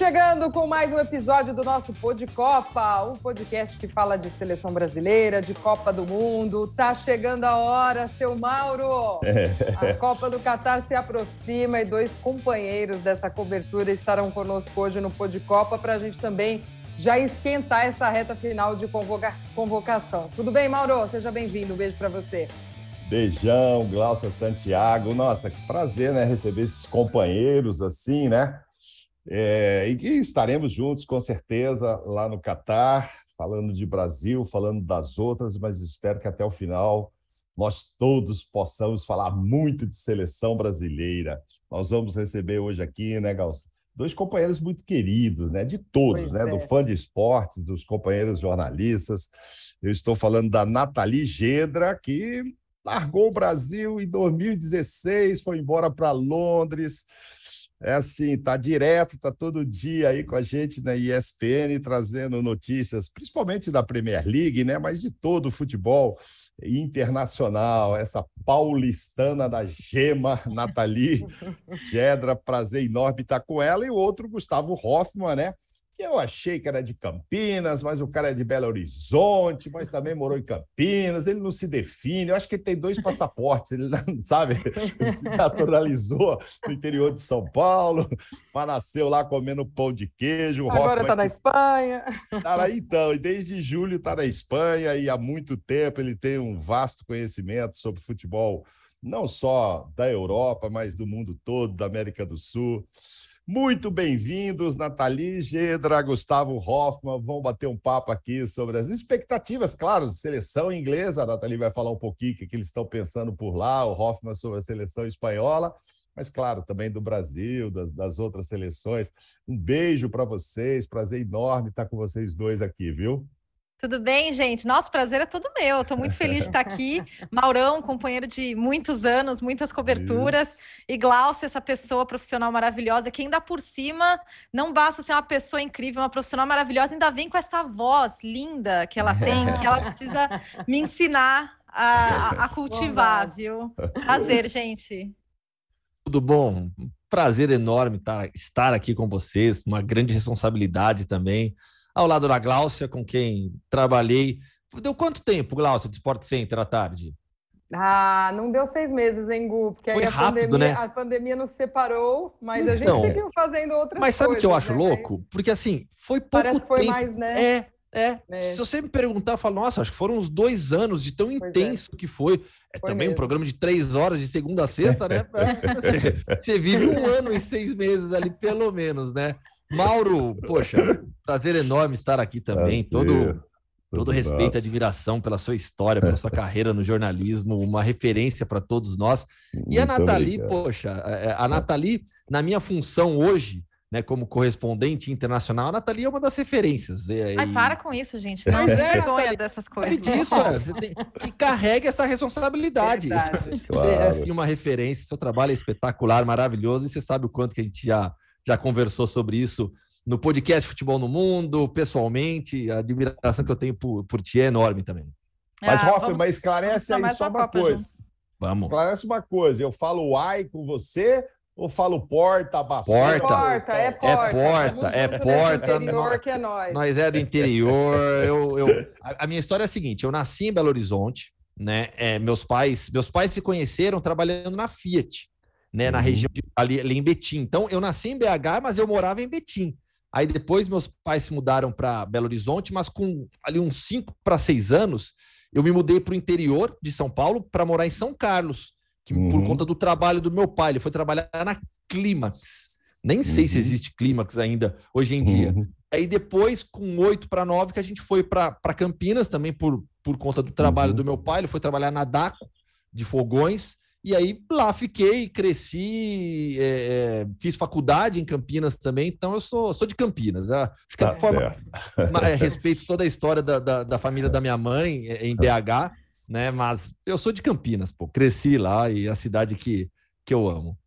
chegando com mais um episódio do nosso Pod Copa, um podcast que fala de seleção brasileira, de Copa do Mundo. Tá chegando a hora, seu Mauro. A Copa do Catar se aproxima e dois companheiros dessa cobertura estarão conosco hoje no Pod Copa para a gente também já esquentar essa reta final de convoca convocação. Tudo bem, Mauro? Seja bem-vindo. Um beijo para você. Beijão, Glaucia Santiago. Nossa, que prazer, né? Receber esses companheiros assim, né? É, e estaremos juntos, com certeza, lá no Catar, falando de Brasil, falando das outras, mas espero que até o final nós todos possamos falar muito de seleção brasileira. Nós vamos receber hoje aqui, né, Galça? Dois companheiros muito queridos, né? De todos, pois né? É. Do fã de esportes, dos companheiros jornalistas. Eu estou falando da Nathalie Gedra, que largou o Brasil em 2016, foi embora para Londres é assim, tá direto, tá todo dia aí com a gente na ESPN trazendo notícias, principalmente da Premier League, né, mas de todo o futebol internacional, essa paulistana da Gema, Nathalie Gedra, prazer enorme estar com ela e o outro Gustavo Hoffman, né? Eu achei que era de Campinas, mas o cara é de Belo Horizonte, mas também morou em Campinas, ele não se define, eu acho que ele tem dois passaportes, ele sabe, ele se naturalizou no interior de São Paulo, mas nasceu lá comendo pão de queijo. Agora está na Espanha. Tá lá, então, e desde julho está na Espanha e há muito tempo ele tem um vasto conhecimento sobre futebol, não só da Europa, mas do mundo todo, da América do Sul. Muito bem-vindos, Nathalie Gedra, Gustavo Hoffman. Vamos bater um papo aqui sobre as expectativas, claro, de seleção inglesa. A Nathalie vai falar um pouquinho o que, que eles estão pensando por lá, o Hoffman sobre a seleção espanhola, mas, claro, também do Brasil, das, das outras seleções. Um beijo para vocês, prazer enorme estar com vocês dois aqui, viu? Tudo bem, gente? Nosso prazer é todo meu. Estou muito feliz de estar aqui. Maurão, companheiro de muitos anos, muitas coberturas. Isso. E Glaucia, essa pessoa profissional maravilhosa, que ainda por cima não basta ser uma pessoa incrível, uma profissional maravilhosa, ainda vem com essa voz linda que ela tem, que ela precisa me ensinar a, a cultivar, viu? Prazer, gente. Tudo bom? Prazer enorme estar aqui com vocês, uma grande responsabilidade também ao lado da Gláucia, com quem trabalhei. Deu quanto tempo, Gláucia, de Sport Center à tarde? Ah, não deu seis meses, hein, Gu? Porque Foi aí a, rápido, pandemia, né? a pandemia nos separou, mas então, a gente então, seguiu fazendo outras Mas sabe o que eu acho né? louco? Porque assim, foi pouco Parece que foi tempo. mais, né? É, é. é. Se você me perguntar, eu falo, nossa, acho que foram uns dois anos de tão pois é. intenso é. que foi. É foi também mesmo. um programa de três horas, de segunda a sexta, né? você, você vive um ano e seis meses ali, pelo menos, né? Mauro, poxa, prazer enorme estar aqui também. Todo, todo respeito e admiração pela sua história, pela sua carreira no jornalismo, uma referência para todos nós. E a Nathalie, poxa, é, é, a Nathalie, na minha função hoje, né, como correspondente internacional, a Nathalie é uma das referências. E, Ai, para com isso, gente. Não se é, vergonha dessas coisas. disso, é, você tem que carregue essa responsabilidade. Verdade. Você é assim, uma referência, seu trabalho é espetacular, maravilhoso, e você sabe o quanto que a gente já já conversou sobre isso no podcast Futebol no Mundo, pessoalmente. A admiração que eu tenho por, por ti é enorme também. Mas, ah, Hoff, mas esclarece aí só uma coisa. Juntos. Vamos. Esclarece uma coisa. Eu falo ai com você ou falo porta, bastante? Porta. porta, é porta. É porta, é porta. Interior, que é nós. nós é do interior. eu, eu, a, a, minha história é a seguinte: eu nasci em Belo Horizonte, né? É, meus pais, meus pais se conheceram trabalhando na Fiat né, uhum. na região de, ali, ali, em Betim. Então, eu nasci em BH, mas eu morava em Betim. Aí depois meus pais se mudaram para Belo Horizonte, mas com ali uns 5 para 6 anos, eu me mudei para o interior de São Paulo para morar em São Carlos, que uhum. por conta do trabalho do meu pai, ele foi trabalhar na Clímax. Nem sei se uhum. existe Clímax ainda hoje em dia. Uhum. Aí depois, com 8 para 9, que a gente foi para Campinas também por, por conta do trabalho uhum. do meu pai, ele foi trabalhar na DACO de fogões. E aí lá fiquei, cresci, é, é, fiz faculdade em Campinas também, então eu sou, sou de Campinas. Né? Acho que tá forma, é, respeito toda a história da, da, da, família da minha mãe é, em BH, né? Mas eu sou de Campinas, pô, cresci lá e a cidade que, que eu amo.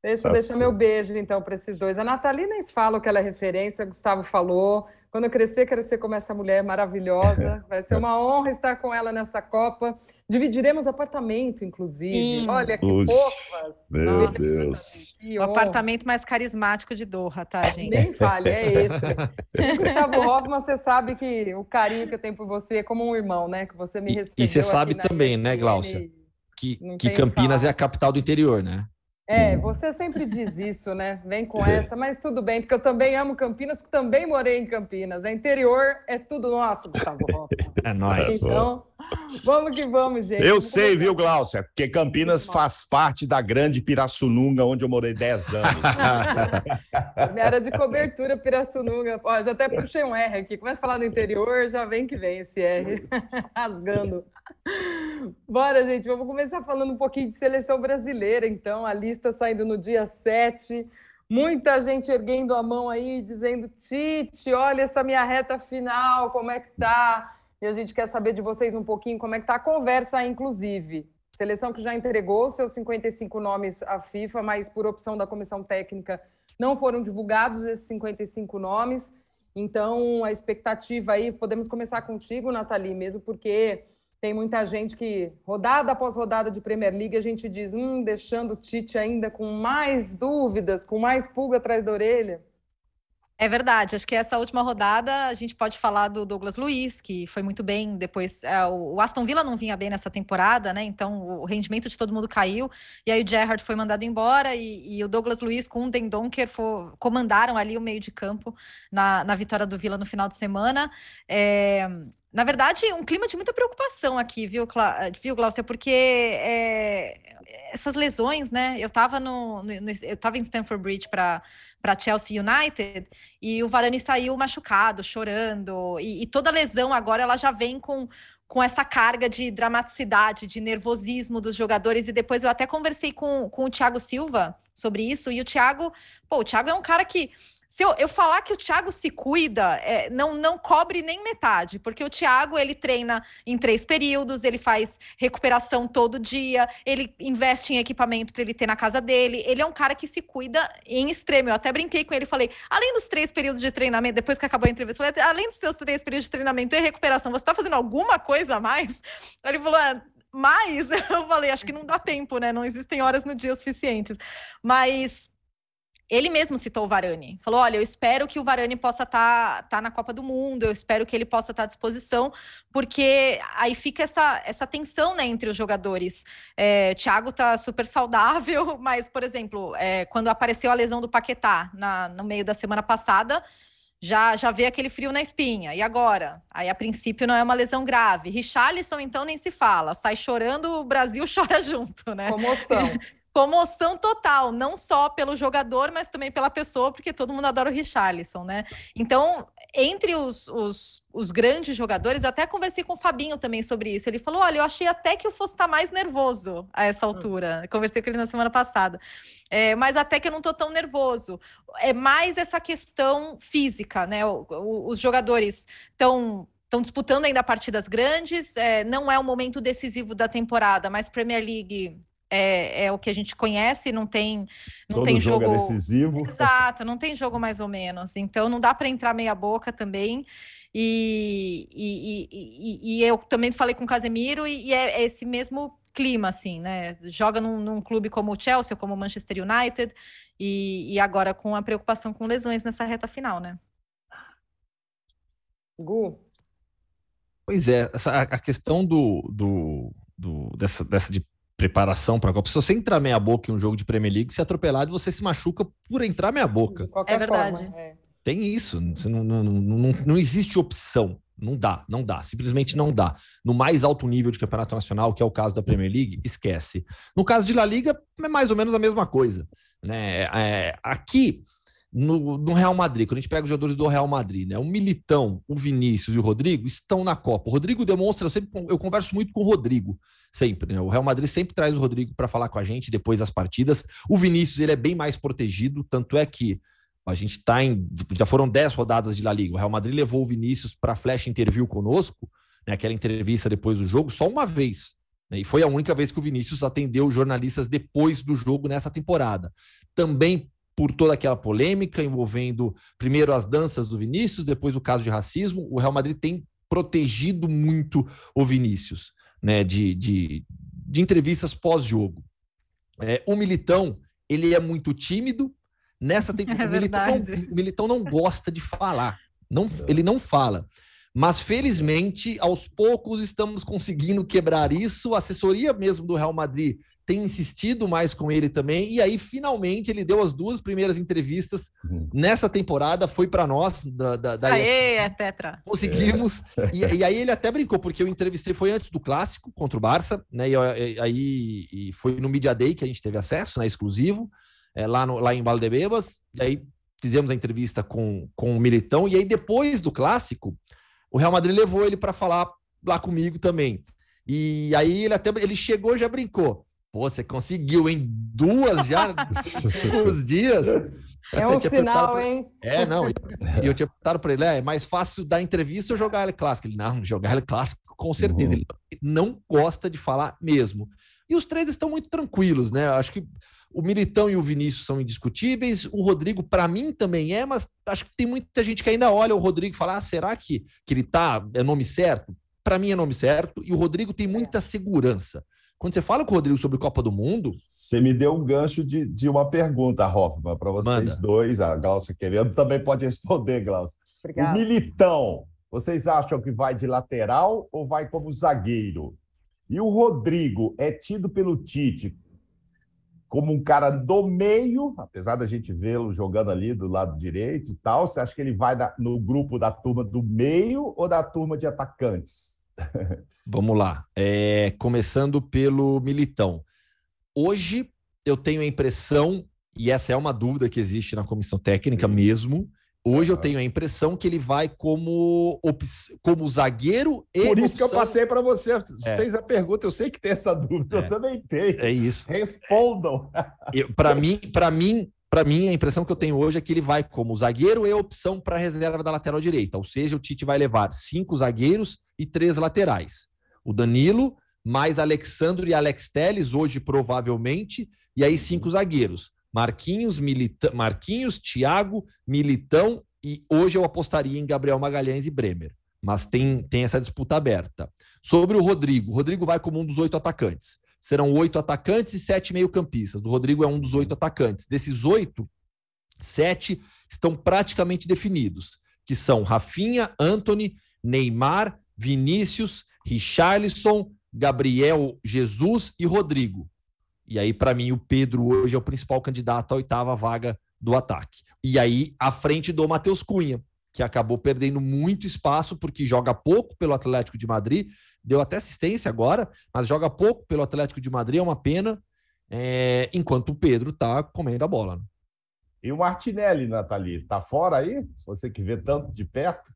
Deixa eu tá deixar meu beijo então para esses dois. A Natalina fala que ela é referência, o Gustavo falou. Quando eu crescer, quero ser como essa mulher maravilhosa. Vai ser uma honra estar com ela nessa Copa. Dividiremos apartamento, inclusive. Sim. Olha que Ux, fofas. Meu Nossa, Deus. O apartamento mais carismático de Doha, tá, gente? Nem fale, é esse. Gustavo Hoffman, você sabe que o carinho que eu tenho por você é como um irmão, né? Que você me respeita. E você sabe também, né, Glaucia? Que, que Campinas é a capital do interior, né? É, você sempre diz isso, né? Vem com essa, mas tudo bem, porque eu também amo Campinas, porque também morei em Campinas. É interior, é tudo nosso, Gustavo É nóis. Então, vamos que vamos, gente. Eu vamos sei, começar. viu, Glaucia? Porque Campinas faz parte da grande Pirassununga, onde eu morei 10 anos. Era de cobertura Pirassununga. Ó, já até puxei um R aqui. Começa a falar do interior, já vem que vem esse R. Rasgando. Bora, gente, vamos começar falando um pouquinho de seleção brasileira, então. A lista saindo no dia 7. Muita gente erguendo a mão aí, dizendo: Tite, olha essa minha reta final, como é que tá? E a gente quer saber de vocês um pouquinho como é que tá a conversa inclusive. Seleção que já entregou seus 55 nomes à FIFA, mas por opção da comissão técnica não foram divulgados esses 55 nomes. Então, a expectativa aí, podemos começar contigo, Nathalie, mesmo porque tem muita gente que, rodada após rodada de Premier League, a gente diz, hum, deixando o Tite ainda com mais dúvidas, com mais pulga atrás da orelha. É verdade, acho que essa última rodada a gente pode falar do Douglas Luiz, que foi muito bem. Depois, é, o Aston Villa não vinha bem nessa temporada, né? Então o rendimento de todo mundo caiu. E aí o Gerrard foi mandado embora e, e o Douglas Luiz com o Dendonker for, comandaram ali o meio de campo na, na vitória do Villa no final de semana. É, na verdade, um clima de muita preocupação aqui, viu, Clá viu Glaucia? Porque é, essas lesões, né? Eu estava no, no, eu tava em Stamford Bridge para Chelsea United e o Varane saiu machucado, chorando, e, e, toda lesão agora ela já vem com, com essa carga de dramaticidade, de nervosismo dos jogadores. E depois eu até conversei com, com o Thiago Silva sobre isso, e o Thiago, pô, o Thiago é um cara que se eu, eu falar que o Thiago se cuida, é, não, não cobre nem metade, porque o Thiago ele treina em três períodos, ele faz recuperação todo dia, ele investe em equipamento para ele ter na casa dele. Ele é um cara que se cuida em extremo. Eu até brinquei com ele, falei: além dos três períodos de treinamento, depois que acabou a entrevista, falei, além dos seus três períodos de treinamento e recuperação, você está fazendo alguma coisa a mais? Ele falou: ah, mais? Eu falei, acho que não dá tempo, né? Não existem horas no dia suficientes. Mas ele mesmo citou o Varane. Falou: olha, eu espero que o Varane possa estar tá, tá na Copa do Mundo, eu espero que ele possa estar tá à disposição, porque aí fica essa, essa tensão né, entre os jogadores. É, Thiago tá super saudável, mas, por exemplo, é, quando apareceu a lesão do Paquetá na, no meio da semana passada. Já, já vê aquele frio na espinha. E agora? Aí, a princípio, não é uma lesão grave. Richarlison, então, nem se fala. Sai chorando, o Brasil chora junto, né? Comoção. comoção total, não só pelo jogador, mas também pela pessoa, porque todo mundo adora o Richarlison, né? Então, entre os, os, os grandes jogadores, até conversei com o Fabinho também sobre isso. Ele falou: olha, eu achei até que eu fosse estar mais nervoso a essa hum. altura. Conversei com ele na semana passada. É, mas até que eu não estou tão nervoso. É mais essa questão física, né? O, o, os jogadores estão estão disputando ainda partidas grandes. É, não é o momento decisivo da temporada, mas Premier League é, é, o que a gente conhece, não tem, não Todo tem jogo, é jogo é decisivo. Exato, não tem jogo mais ou menos. Então não dá para entrar meia boca também. E, e, e, e, eu também falei com o Casemiro e, é esse mesmo clima, assim, né? Joga num, num, clube como o Chelsea, como o Manchester United, e, agora com a preocupação com lesões nessa reta final, né? Gu. Pois é, essa, a questão do, do, do dessa, dessa de preparação para a Copa. Se você entrar meia boca em um jogo de Premier League, se atropelado, você se machuca por entrar meia boca. É verdade. Forma, é. Tem isso. Não, não, não, não, existe opção. Não dá, não dá, simplesmente não dá. No mais alto nível de campeonato nacional, que é o caso da Premier League, esquece. No caso de La Liga, é mais ou menos a mesma coisa. Né? É, aqui, no, no, Real Madrid, quando a gente pega os jogadores do Real Madrid, né? O Militão, o Vinícius e o Rodrigo estão na Copa. O Rodrigo demonstra, eu sempre eu converso muito com o Rodrigo, sempre, né? O Real Madrid sempre traz o Rodrigo para falar com a gente depois das partidas. O Vinícius, ele é bem mais protegido, tanto é que a gente está em. Já foram 10 rodadas de La Liga. O Real Madrid levou o Vinícius para Flash Interview conosco, né? Aquela entrevista depois do jogo, só uma vez. Né? E foi a única vez que o Vinícius atendeu jornalistas depois do jogo nessa temporada. Também por toda aquela polêmica envolvendo primeiro as danças do Vinícius, depois o caso de racismo, o Real Madrid tem protegido muito o Vinícius, né, de, de, de entrevistas pós-jogo. É, o Militão, ele é muito tímido, nessa tem... é o, Militão não, o Militão não gosta de falar, não, ele não fala. Mas felizmente, aos poucos estamos conseguindo quebrar isso. A assessoria mesmo do Real Madrid tem insistido mais com ele também. E aí, finalmente, ele deu as duas primeiras entrevistas uhum. nessa temporada. Foi para nós. Da, da, da Aê, é tetra. Conseguimos. É. E, e, aí ele até brincou, porque eu entrevistei, foi antes do clássico contra o Barça, né? E, aí e foi no Media Day que a gente teve acesso, né? Exclusivo, é, lá, no, lá em Valdebebas. E aí fizemos a entrevista com, com o Militão. E aí, depois do clássico, o Real Madrid levou ele para falar lá comigo também. E aí ele até ele chegou já brincou. Pô, você conseguiu em duas já uns dias. É um sinal, pra... hein? É, não. E eu, eu tinha perguntado para ele: é, é mais fácil dar entrevista ou jogar ele clássico? Ele, não, jogar ele clássico, com certeza. Uhum. Ele não gosta de falar mesmo. E os três estão muito tranquilos, né? Acho que o Militão e o Vinícius são indiscutíveis. O Rodrigo, para mim, também é, mas acho que tem muita gente que ainda olha o Rodrigo e fala: ah, será que, que ele tá? É nome certo? Para mim é nome certo. E o Rodrigo tem muita segurança. Quando você fala com o Rodrigo sobre Copa do Mundo. Você me deu um gancho de, de uma pergunta, Hoffman, para vocês Manda. dois. A Glaucia querendo também pode responder, Glaucia. O Militão, vocês acham que vai de lateral ou vai como zagueiro? E o Rodrigo é tido pelo Tite como um cara do meio, apesar da gente vê-lo jogando ali do lado direito e tal. Você acha que ele vai no grupo da turma do meio ou da turma de atacantes? Vamos lá. É, começando pelo Militão. Hoje eu tenho a impressão, e essa é uma dúvida que existe na comissão técnica mesmo. Hoje eu tenho a impressão que ele vai como, como zagueiro e. Por isso opção... que eu passei para você. Vocês é. a pergunta, eu sei que tem essa dúvida, é. eu também tenho. É isso. Respondam. Para mim, para mim, para mim, a impressão que eu tenho hoje é que ele vai como zagueiro e opção para reserva da lateral direita. Ou seja, o Tite vai levar cinco zagueiros e três laterais. O Danilo, mais Alexandre e Alex Teles, hoje provavelmente, e aí cinco zagueiros. Marquinhos, Milita... Marquinhos, Thiago, Militão e hoje eu apostaria em Gabriel Magalhães e Bremer. Mas tem, tem essa disputa aberta. Sobre o Rodrigo, o Rodrigo vai como um dos oito atacantes serão oito atacantes e sete meio-campistas. O Rodrigo é um dos oito atacantes. Desses oito, sete estão praticamente definidos, que são Rafinha, Anthony, Neymar, Vinícius, Richarlison, Gabriel Jesus e Rodrigo. E aí, para mim, o Pedro hoje é o principal candidato à oitava vaga do ataque. E aí, à frente do Matheus Cunha, que acabou perdendo muito espaço porque joga pouco pelo Atlético de Madrid deu até assistência agora, mas joga pouco pelo Atlético de Madrid, é uma pena, é, enquanto o Pedro tá comendo a bola. Né? E o Martinelli, Nathalie, tá fora aí? Você que vê tanto de perto.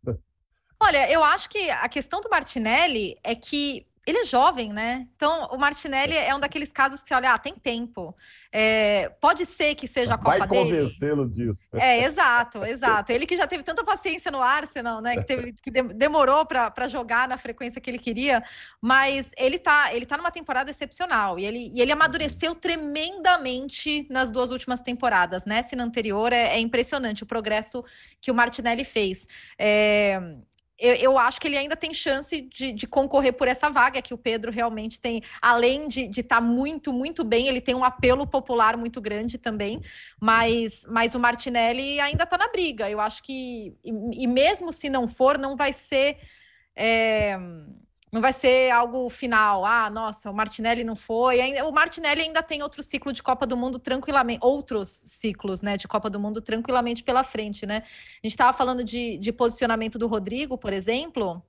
Olha, eu acho que a questão do Martinelli é que ele é jovem, né? Então, o Martinelli é um daqueles casos que você olha, ah, tem tempo. É, pode ser que seja a Copa Vai dele. Vai convencê-lo disso. É, exato, exato. Ele que já teve tanta paciência no Arsenal, né? Que, teve, que demorou para jogar na frequência que ele queria, mas ele tá, ele tá numa temporada excepcional e ele, e ele amadureceu tremendamente nas duas últimas temporadas, né? Se na anterior é, é impressionante o progresso que o Martinelli fez. É, eu, eu, acho que ele ainda tem chance de, de, concorrer por essa vaga, que o Pedro realmente tem, além de estar tá muito, muito bem, ele tem um apelo popular muito grande também, mas, mas o Martinelli ainda está na briga. Eu acho que, e, e, mesmo se não for, não vai ser. É, não vai ser algo final. Ah, nossa, o Martinelli não foi. O Martinelli ainda tem outro ciclo de Copa do Mundo tranquilamente, outros ciclos, né, de Copa do Mundo tranquilamente pela frente, né? A gente estava falando de, de posicionamento do Rodrigo, por exemplo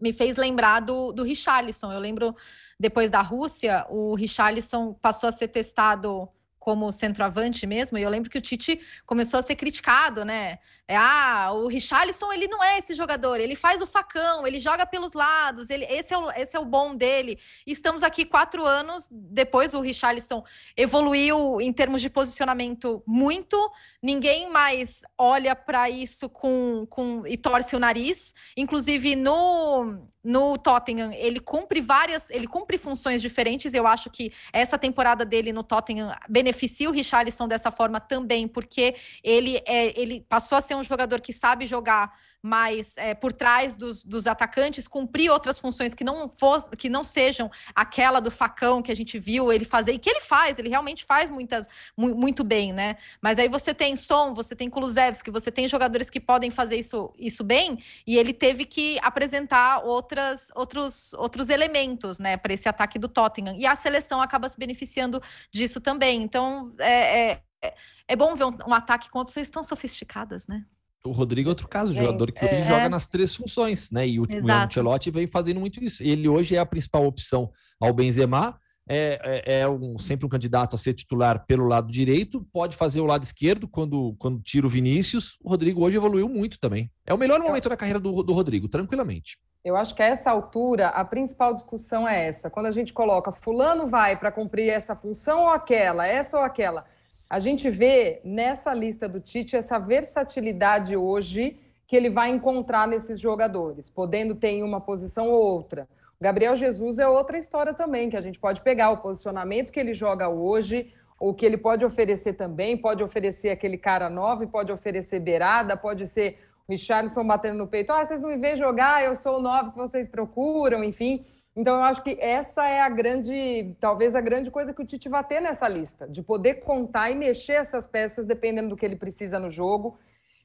me fez lembrar do, do Richarlison. Eu lembro, depois da Rússia, o Richarlison passou a ser testado como centroavante mesmo, e eu lembro que o Tite começou a ser criticado, né? É, ah, o Richarlison, ele não é esse jogador, ele faz o facão, ele joga pelos lados, ele, esse, é o, esse é o bom dele. Estamos aqui quatro anos depois, o Richarlison evoluiu em termos de posicionamento muito, ninguém mais olha para isso com, com e torce o nariz. Inclusive, no, no Tottenham, ele cumpre várias, ele cumpre funções diferentes, eu acho que essa temporada dele no Tottenham beneficia o Richarlison dessa forma também, porque ele, é, ele passou a ser um jogador que sabe jogar mais é, por trás dos, dos, atacantes, cumprir outras funções que não, que não sejam aquela do facão que a gente viu ele fazer, e que ele faz, ele realmente faz muitas, mu muito bem, né? Mas aí você tem Som, você tem Kulusevski, você tem jogadores que podem fazer isso, isso bem, e ele teve que apresentar outras, outros, outros elementos, né, para esse ataque do Tottenham. E a seleção acaba se beneficiando disso também. Então, é, é, é bom ver um, um ataque com opções tão sofisticadas, né? O Rodrigo é outro caso, de jogador que hoje é. joga nas três funções, né? E o, o Ancelotti vem fazendo muito isso. Ele hoje é a principal opção ao Benzema, é, é, é um, sempre um candidato a ser titular pelo lado direito, pode fazer o lado esquerdo quando, quando tira o Vinícius. O Rodrigo hoje evoluiu muito também. É o melhor momento da carreira do, do Rodrigo, tranquilamente. Eu acho que a essa altura a principal discussão é essa. Quando a gente coloca fulano vai para cumprir essa função ou aquela, essa ou aquela a gente vê nessa lista do Tite essa versatilidade hoje que ele vai encontrar nesses jogadores, podendo ter em uma posição ou outra. O Gabriel Jesus é outra história também, que a gente pode pegar o posicionamento que ele joga hoje, o que ele pode oferecer também, pode oferecer aquele cara nove, pode oferecer beirada, pode ser Richarlison batendo no peito, ah, vocês não me veem jogar, eu sou o nove que vocês procuram, enfim. Então, eu acho que essa é a grande, talvez a grande coisa que o Tite vai ter nessa lista, de poder contar e mexer essas peças dependendo do que ele precisa no jogo.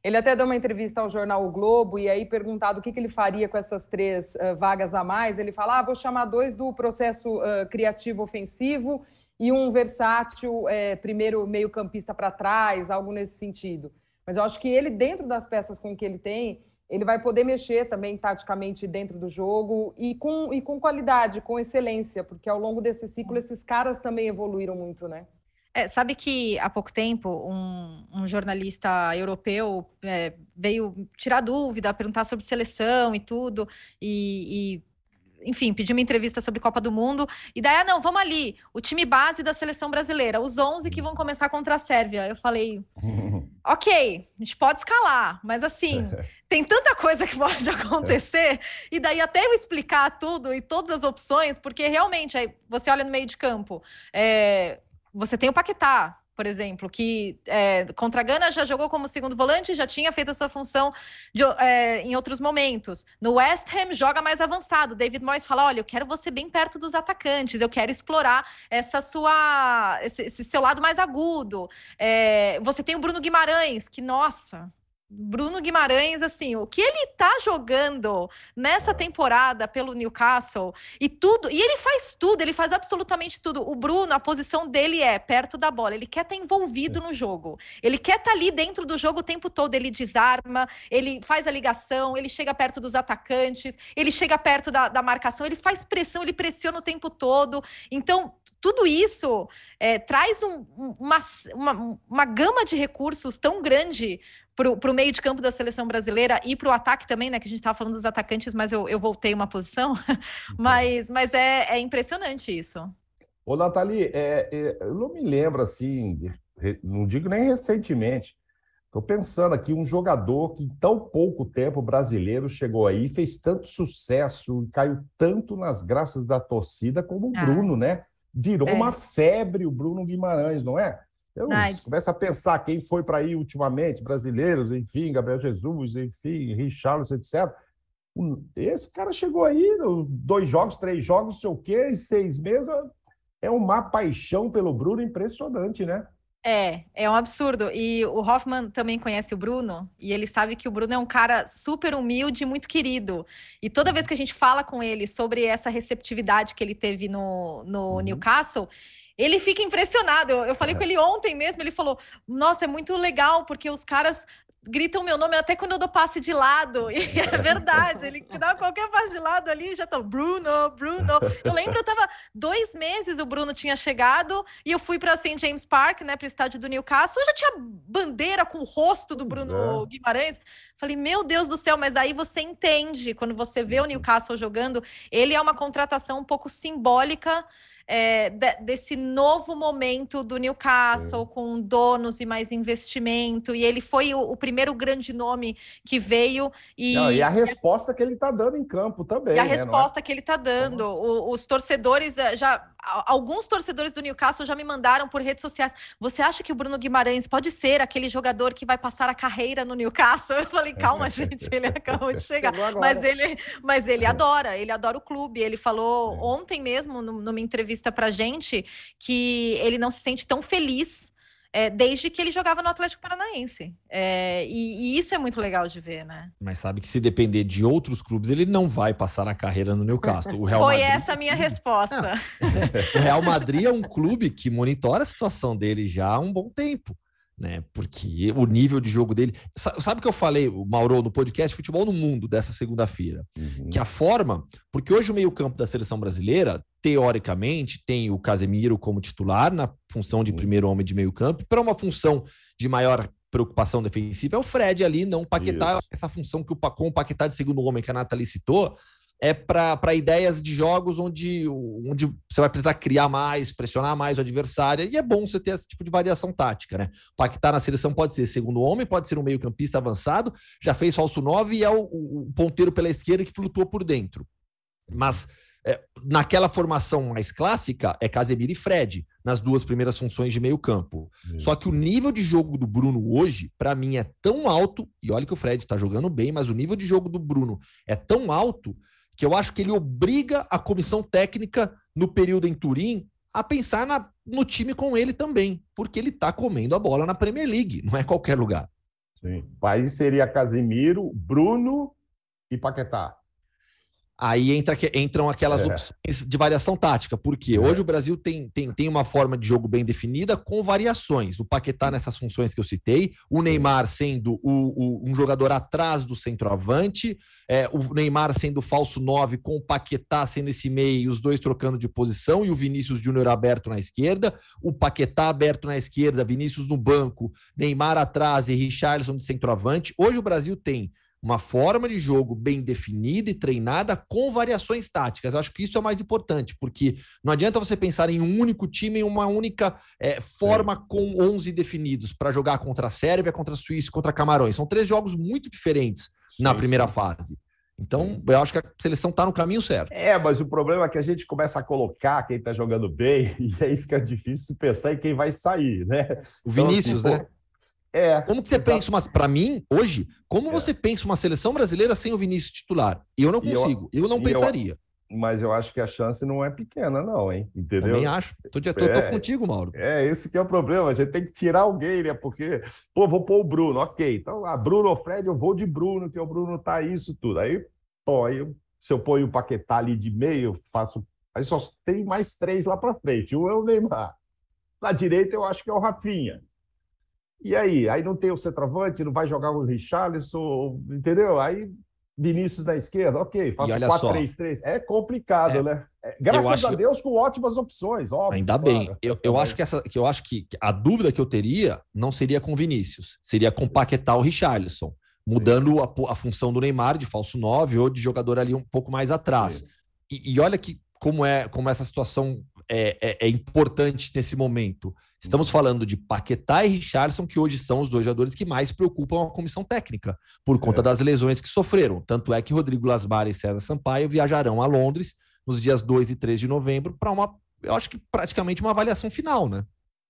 Ele até deu uma entrevista ao jornal O Globo e aí perguntado o que, que ele faria com essas três uh, vagas a mais. Ele fala: ah, vou chamar dois do processo uh, criativo ofensivo e um versátil, é, primeiro meio-campista para trás, algo nesse sentido. Mas eu acho que ele, dentro das peças com que ele tem, ele vai poder mexer também taticamente dentro do jogo e com, e com qualidade, com excelência, porque ao longo desse ciclo esses caras também evoluíram muito, né? É, sabe que há pouco tempo um, um jornalista europeu é, veio tirar dúvida, perguntar sobre seleção e tudo, e, e enfim, pediu uma entrevista sobre Copa do Mundo. E daí, ah, não, vamos ali, o time base da seleção brasileira, os 11 que vão começar contra a Sérvia. Eu falei, ok, a gente pode escalar, mas assim, tem tanta coisa que pode acontecer. E daí, até eu explicar tudo e todas as opções, porque realmente, aí você olha no meio de campo, é, você tem o Paquetá, por exemplo, que é, contra a Gana já jogou como segundo volante, já tinha feito essa função de, é, em outros momentos. No West Ham joga mais avançado. David Moyes fala: olha, eu quero você bem perto dos atacantes, eu quero explorar essa sua esse, esse seu lado mais agudo. É, você tem o Bruno Guimarães, que nossa, Bruno Guimarães, assim, o que ele tá jogando nessa temporada pelo Newcastle e tudo, e ele faz tudo, ele faz absolutamente tudo. O Bruno, a posição dele é perto da bola, ele quer estar tá envolvido no jogo, ele quer estar tá ali dentro do jogo o tempo todo, ele desarma, ele faz a ligação, ele chega perto dos atacantes, ele chega perto da, da marcação, ele faz pressão, ele pressiona o tempo todo. Então, tudo isso é, traz um, uma, uma, uma gama de recursos tão grande para o meio de campo da seleção brasileira e para o ataque também, né? Que a gente estava falando dos atacantes, mas eu, eu voltei uma posição. mas mas é, é impressionante isso. Ô, Nathalie, é, é, eu não me lembro assim, não digo nem recentemente. Estou pensando aqui, um jogador que em tão pouco tempo brasileiro chegou aí, fez tanto sucesso, caiu tanto nas graças da torcida como o ah. Bruno, né? Virou é. uma febre o Bruno Guimarães, não é? Eu começo a pensar quem foi para aí ultimamente, brasileiros, enfim, Gabriel Jesus, enfim, Richarlison, etc. Esse cara chegou aí, dois jogos, três jogos, sei o quê, em seis meses. É uma paixão pelo Bruno impressionante, né? É, é um absurdo. E o Hoffman também conhece o Bruno, e ele sabe que o Bruno é um cara super humilde, muito querido. E toda vez que a gente fala com ele sobre essa receptividade que ele teve no, no uhum. Newcastle, ele fica impressionado. Eu, eu falei é. com ele ontem mesmo, ele falou: Nossa, é muito legal, porque os caras gritam meu nome até quando eu dou passe de lado. E é verdade, ele dá qualquer passe de lado ali já tá Bruno, Bruno. Eu lembro, eu tava dois meses, o Bruno tinha chegado e eu fui para St. James Park, né, para o estádio do Newcastle. Eu já tinha bandeira com o rosto do Bruno é. Guimarães. Falei, meu Deus do céu, mas aí você entende quando você vê o uhum. Newcastle jogando, ele é uma contratação um pouco simbólica é, de, desse novo momento do Newcastle, é. com donos e mais investimento, e ele foi o, o primeiro grande nome que veio. E, Não, e a resposta que ele está dando em campo também. E a né, é? resposta é? que ele está dando. O, os torcedores, eh, já alguns torcedores do Newcastle já me mandaram por redes sociais. Você acha que o Bruno Guimarães pode ser aquele jogador que vai passar a carreira no Newcastle? Eu falei, calma, gente, ele acabou de chegar. Mas ele, mas ele adora, ele adora o clube. Ele falou é. ontem mesmo, numa entrevista pra gente, que ele não se sente tão feliz é, desde que ele jogava no Atlético Paranaense. É, e, e, isso é muito legal de ver, né? Mas sabe que se depender de outros clubes, ele não vai passar a carreira no Newcastle. O Real Foi Madrid... essa a minha resposta. o Real Madrid é um clube que monitora a situação dele já há um bom tempo né? Porque o nível de jogo dele. Sabe o que eu falei, o Mauro, no podcast Futebol no Mundo dessa segunda-feira? Uhum. Que a forma. Porque hoje o meio-campo da seleção brasileira, teoricamente, tem o Casemiro como titular na função de primeiro homem de meio-campo, para uma função de maior preocupação defensiva é o Fred ali, não o Paquetá, Isso. essa função que o, com o Paquetá de segundo homem que a Nathalie citou, é para ideias de jogos onde, onde você vai precisar criar mais, pressionar mais o adversário, e é bom você ter esse tipo de variação tática, né? O Paquetá na seleção pode ser segundo homem, pode ser um meio-campista avançado, já fez falso 9 e é o, o, ponteiro pela esquerda que flutua por dentro. Mas é, naquela formação mais clássica é Casemiro e Fred, nas duas primeiras funções de meio-campo. Só que o nível de jogo do Bruno hoje, para mim, é tão alto, e olha que o Fred está jogando bem, mas o nível de jogo do Bruno é tão alto que eu acho que ele obriga a comissão técnica no período em Turim a pensar na, no time com ele também, porque ele está comendo a bola na Premier League, não é qualquer lugar. Sim. Aí seria Casimiro, Bruno e Paquetá. Aí entra, entram aquelas é. opções de variação tática, porque é. hoje o Brasil tem, tem, tem uma forma de jogo bem definida com variações. O Paquetá nessas funções que eu citei, o Neymar sendo o, o um jogador atrás do centroavante, é, o Neymar sendo falso 9, com o Paquetá sendo esse meio, os dois trocando de posição, e o Vinícius Júnior aberto na esquerda, o Paquetá aberto na esquerda, Vinícius no banco, Neymar atrás e Richarlison de centroavante. Hoje o Brasil tem uma forma de jogo bem definida e treinada com variações táticas. Acho que isso é o mais importante, porque não adianta você pensar em um único time, em uma única é, forma é. com 11 definidos para jogar contra a Sérvia, contra a Suíça, contra Camarões. São três jogos muito diferentes na primeira fase. Então, eu acho que a seleção está no caminho certo. É, mas o problema é que a gente começa a colocar quem está jogando bem, e aí fica difícil pensar em quem vai sair, né? O Vinícius, então, assim, né? É. Como que você exato. pensa uma. Para mim, hoje, como é. você pensa uma seleção brasileira sem o Vinícius titular? Eu não consigo, eu, eu, não pensaria. Eu, mas eu acho que a chance não é pequena, não, hein? Entendeu? Também acho. Tô, tô, tô é, contigo, Mauro. É, esse que é o problema. A gente tem que tirar alguém, né? Porque, pô, vou pôr o Bruno, ok. Então, a Bruno ou Fred, eu vou de Bruno, que o Bruno tá isso tudo. Aí, pô, aí se eu ponho o Paquetá ali de meio, faço. Aí só tem mais três lá para frente. Um é o Neymar. Na direita, eu acho que é o Rafinha. E aí? Aí não tem o centroavante, não vai jogar o Richarlison, entendeu? Aí Vinícius da esquerda, ok, faço 4-3-3. É complicado, é, né? É, graças a Deus com ótimas opções, óbvio. Ainda claro. bem. Eu, eu acho que essa, que eu acho que a dúvida que eu teria não seria com Vinícius, seria com Paquetá ou Richarlison, mudando a, a, função do Neymar de falso 9 ou de jogador ali um pouco mais atrás. E, e, olha que como é como essa situação é, é, é importante nesse momento. Estamos falando de Paquetá e Richardson, que hoje são os dois jogadores que mais preocupam a comissão técnica, por conta é. das lesões que sofreram. Tanto é que Rodrigo Lasbar e César Sampaio viajarão a Londres nos dias 2 e 3 de novembro para uma, eu acho que praticamente uma avaliação final, né?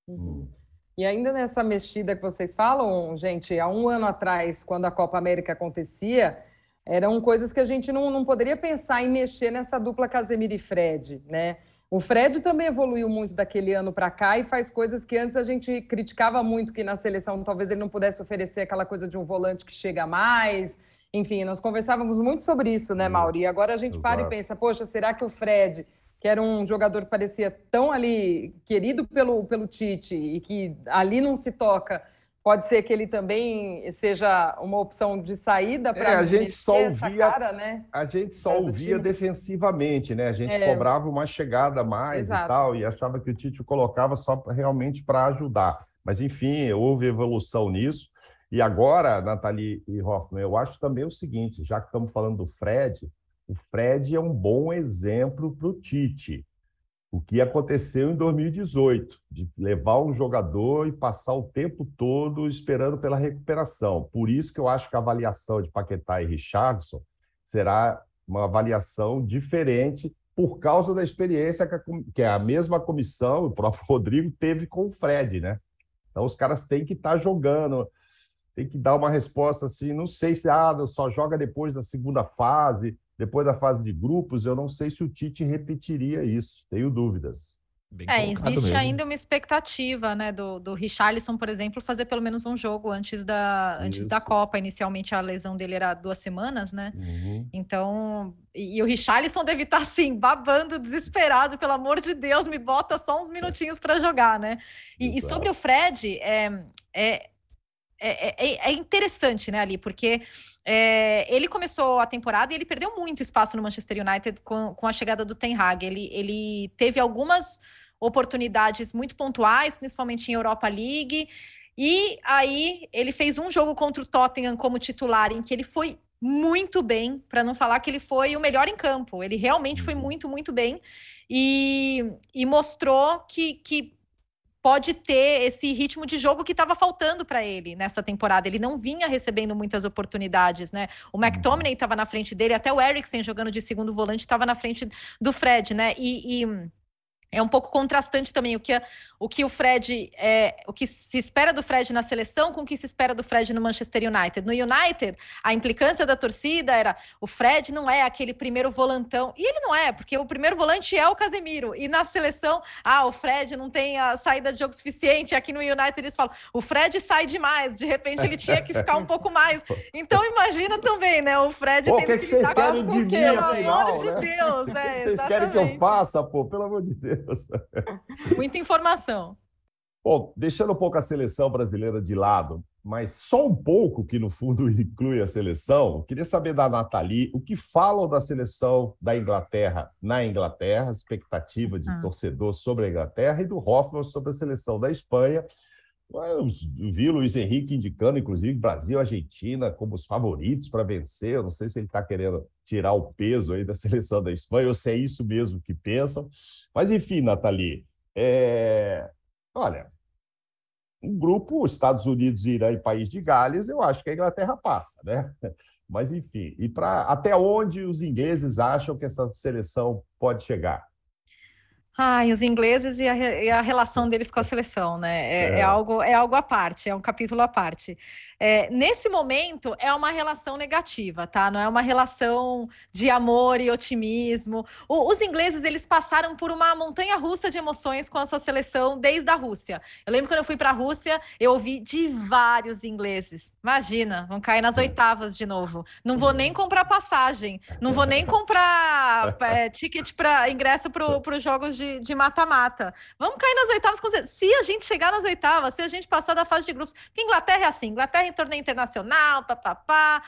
Uhum. E ainda nessa mexida que vocês falam, gente, há um ano atrás, quando a Copa América acontecia, eram coisas que a gente não, não poderia pensar em mexer nessa dupla Casemiro e Fred, né? O Fred também evoluiu muito daquele ano para cá e faz coisas que antes a gente criticava muito que na seleção talvez ele não pudesse oferecer aquela coisa de um volante que chega mais. Enfim, nós conversávamos muito sobre isso, né, Mauri? E agora a gente Exato. para e pensa, poxa, será que o Fred, que era um jogador que parecia tão ali querido pelo, pelo Tite e que ali não se toca, Pode ser que ele também seja uma opção de saída para é, a gente só ouvia, cara, né? A gente só ouvia defensivamente, né? A gente é. cobrava uma chegada mais Exato. e tal e achava que o Tite colocava só realmente para ajudar. Mas enfim, houve evolução nisso. E agora, Nathalie e Hoffman, eu acho também o seguinte, já que estamos falando do Fred, o Fred é um bom exemplo para o Tite o que aconteceu em 2018, de levar um jogador e passar o tempo todo esperando pela recuperação. Por isso que eu acho que a avaliação de Paquetá e Richardson será uma avaliação diferente por causa da experiência que a, que a mesma comissão, o próprio Rodrigo, teve com o Fred, né? Então os caras têm que estar tá jogando, tem que dar uma resposta assim, não sei se ah, só joga depois da segunda fase, depois da fase de grupos, eu não sei se o Tite repetiria isso, tenho dúvidas. Bem é, existe mesmo. ainda uma expectativa, né, do, do Richarlison, por exemplo, fazer pelo menos um jogo antes da, antes da Copa. Inicialmente a lesão dele era duas semanas, né? Uhum. Então, e, e, o Richarlison deve estar assim, babando, desesperado, pelo amor de Deus, me bota só uns minutinhos para jogar, né? E, e, sobre o Fred, é, é, é, é interessante, né, ali, porque é, ele começou a temporada e ele perdeu muito espaço no Manchester United com, com a chegada do Ten Hag. Ele, ele teve algumas oportunidades muito pontuais, principalmente em Europa League. E aí ele fez um jogo contra o Tottenham como titular, em que ele foi muito bem, para não falar que ele foi o melhor em campo. Ele realmente foi uhum. muito, muito bem e, e mostrou que, que pode ter esse ritmo de jogo que estava faltando para ele nessa temporada. Ele não vinha recebendo muitas oportunidades, né? O uhum. McTominay estava na frente dele, até o Eriksen jogando de segundo volante estava na frente do Fred, né? e, e é um pouco contrastante também o que, o que o Fred, é, o que se espera do Fred na seleção com o que se espera do Fred no Manchester United. No United, a implicância da torcida era o Fred não é aquele primeiro volantão. E ele não é, porque o primeiro volante é o Casemiro. E na seleção, ah, o Fred não tem a saída de jogo suficiente. Aqui no United eles falam, o Fred sai demais, de repente ele tinha que ficar um pouco mais. Então imagina também, né? O Fred pô, tem que, que, que vocês querem de mim, pelo amor de né? Deus, é, O que vocês querem que eu faça, pô, pelo amor de Deus. Deus. Muita informação. Bom, deixando um pouco a seleção brasileira de lado, mas só um pouco, que no fundo inclui a seleção, queria saber da Nathalie o que falam da seleção da Inglaterra na Inglaterra, expectativa de ah. torcedor sobre a Inglaterra, e do Hoffman sobre a seleção da Espanha. Eu vi o Luiz Henrique indicando, inclusive, Brasil e Argentina como os favoritos para vencer. Eu não sei se ele está querendo tirar o peso aí da seleção da Espanha, ou se é isso mesmo que pensam. Mas, enfim, Nathalie, é... olha, um grupo, Estados Unidos, Irã e País de Gales, eu acho que a Inglaterra passa, né? Mas, enfim, e para até onde os ingleses acham que essa seleção pode chegar? Ai, os ingleses e a, e a, relação deles com a seleção, né? É, é. é, algo, é algo à parte, é um capítulo à parte. É, nesse momento, é uma relação negativa, tá? Não é uma relação de amor e otimismo. O, os ingleses, eles passaram por uma montanha russa de emoções com a sua seleção desde a Rússia. Eu lembro quando eu fui para a Rússia, eu ouvi de vários ingleses. Imagina, vão cair nas oitavas de novo. Não vou nem comprar passagem, não vou nem comprar é, ticket para ingresso para os jogos de mata-mata. Vamos cair nas oitavas. Se a gente chegar nas oitavas, se a gente passar da fase de grupos. Porque Inglaterra é assim: Inglaterra em torneio internacional, papapá.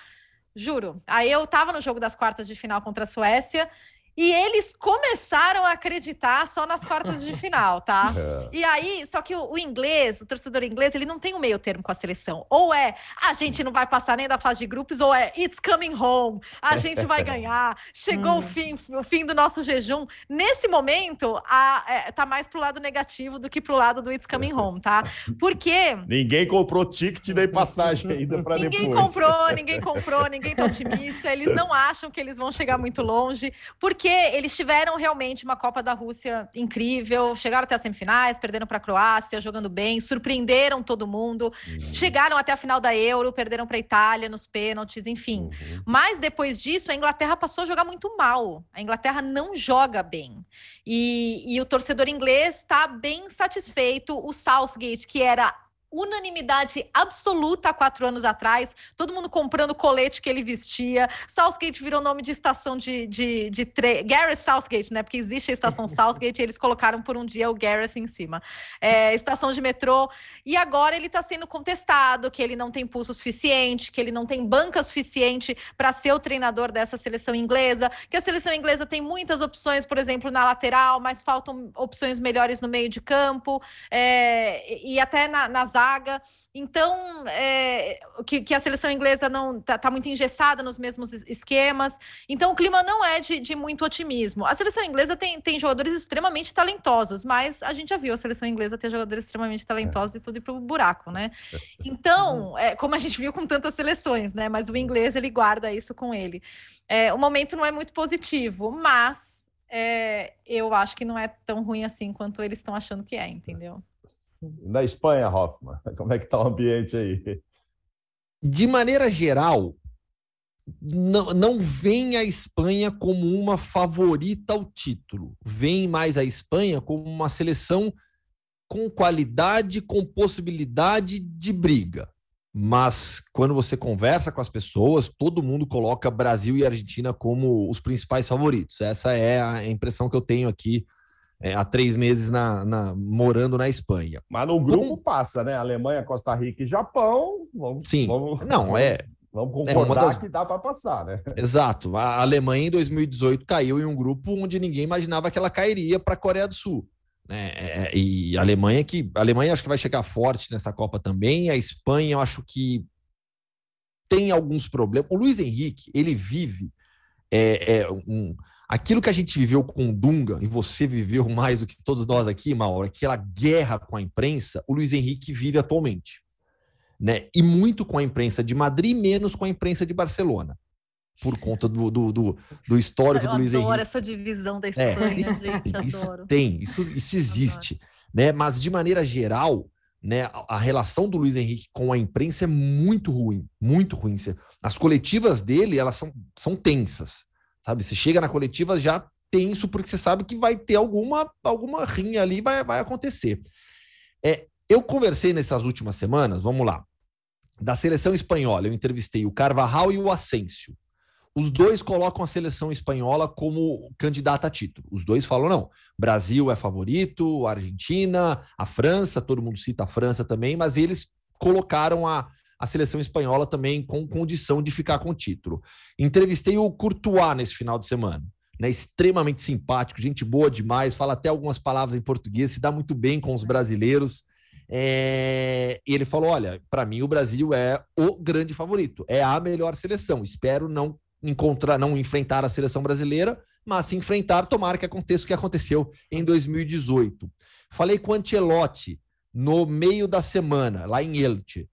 Juro. Aí eu tava no jogo das quartas de final contra a Suécia e eles começaram a acreditar só nas quartas de final, tá? É. E aí, só que o, o, inglês, o torcedor inglês, ele não tem o um meio termo com a seleção. Ou é a gente não vai passar nem da fase de grupos, ou é it's coming home, a gente vai ganhar, chegou hum. o fim, o fim do nosso jejum. Nesse momento, a, é, tá mais pro lado negativo do que pro lado do it's coming home, tá? Porque. Ninguém comprou ticket nem passagem ainda para depois. Ninguém comprou, ninguém comprou, ninguém tá otimista, eles não acham que eles vão chegar muito longe. Porque porque eles tiveram realmente uma Copa da Rússia incrível, chegaram até as semifinais, perderam para a Croácia, jogando bem, surpreenderam todo mundo, uhum. chegaram até a final da Euro, perderam para a Itália nos pênaltis, enfim. Uhum. Mas depois disso, a Inglaterra passou a jogar muito mal. A Inglaterra não joga bem. E, e o torcedor inglês está bem satisfeito. O Southgate, que era unanimidade absoluta há quatro anos atrás, todo mundo comprando o colete que ele vestia. Southgate virou nome de estação de, de, de. Gareth Southgate, né? Porque existe a estação Southgate e eles colocaram por um dia o Gareth em cima. É, estação de metrô. E agora ele está sendo contestado que ele não tem pulso suficiente, que ele não tem banca suficiente para ser o treinador dessa seleção inglesa, que a seleção inglesa tem muitas opções, por exemplo, na lateral, mas faltam opções melhores no meio de campo é, e até na, nas zaga. Então, é, que, que, a seleção inglesa não está tá muito engessada nos mesmos esquemas. Então, o clima não é de, de, muito otimismo. A seleção inglesa tem, tem jogadores extremamente talentosos, mas a gente já viu a seleção inglesa ter jogadores extremamente talentosos e tudo ir para o buraco, né? Então, é, como a gente viu com tantas seleções, né? Mas o inglês ele guarda isso com ele. É, o momento não é muito positivo, mas é, eu acho que não é tão ruim assim quanto eles estão achando que é, entendeu? Na Espanha, Hoffman, como é que está o ambiente aí? De maneira geral, não, não vem a Espanha como uma favorita ao título. Vem mais a Espanha como uma seleção com qualidade, com possibilidade de briga. Mas quando você conversa com as pessoas, todo mundo coloca Brasil e Argentina como os principais favoritos. Essa é a impressão que eu tenho aqui é, há três meses na, na, morando na Espanha. Mas no grupo Como... passa, né? Alemanha, Costa Rica e Japão. Vamos, Sim. Vamos, não, é. Vamos concordar é das... que dá para passar, né? Exato. A Alemanha em 2018 caiu em um grupo onde ninguém imaginava que ela cairia para a Coreia do Sul. Né? É, é, e a Alemanha que a Alemanha acho que vai chegar forte nessa Copa também. A Espanha eu acho que tem alguns problemas. O Luiz Henrique ele vive é, é um, aquilo que a gente viveu com o Dunga e você viveu mais do que todos nós aqui, Mauro, aquela guerra com a imprensa. O Luiz Henrique vive atualmente, né? E muito com a imprensa de Madrid, menos com a imprensa de Barcelona por conta do, do, do, do histórico eu do Luiz Henrique. adoro essa divisão da Espanha, é, gente, isso adoro. tem, isso, isso existe, né? Mas de maneira geral, né, a relação do Luiz Henrique com a imprensa é muito ruim, muito ruim. As coletivas dele, elas são, são tensas, sabe? Você chega na coletiva já tenso porque você sabe que vai ter alguma alguma rinha ali, vai, vai acontecer. É, eu conversei nessas últimas semanas, vamos lá, da seleção espanhola, eu entrevistei o Carvajal e o Asensio. Os dois colocam a seleção espanhola como candidata a título. Os dois falam: não, Brasil é favorito, Argentina, a França, todo mundo cita a França também, mas eles colocaram a, a seleção espanhola também com condição de ficar com o título. Entrevistei o Courtois nesse final de semana. Né, extremamente simpático, gente boa demais, fala até algumas palavras em português, se dá muito bem com os brasileiros. É, e ele falou: olha, para mim o Brasil é o grande favorito, é a melhor seleção. Espero não encontrar, não enfrentar a seleção brasileira, mas se enfrentar, tomara que aconteça o que aconteceu em 2018. Falei com o Ancelotti no meio da semana, lá em Elche,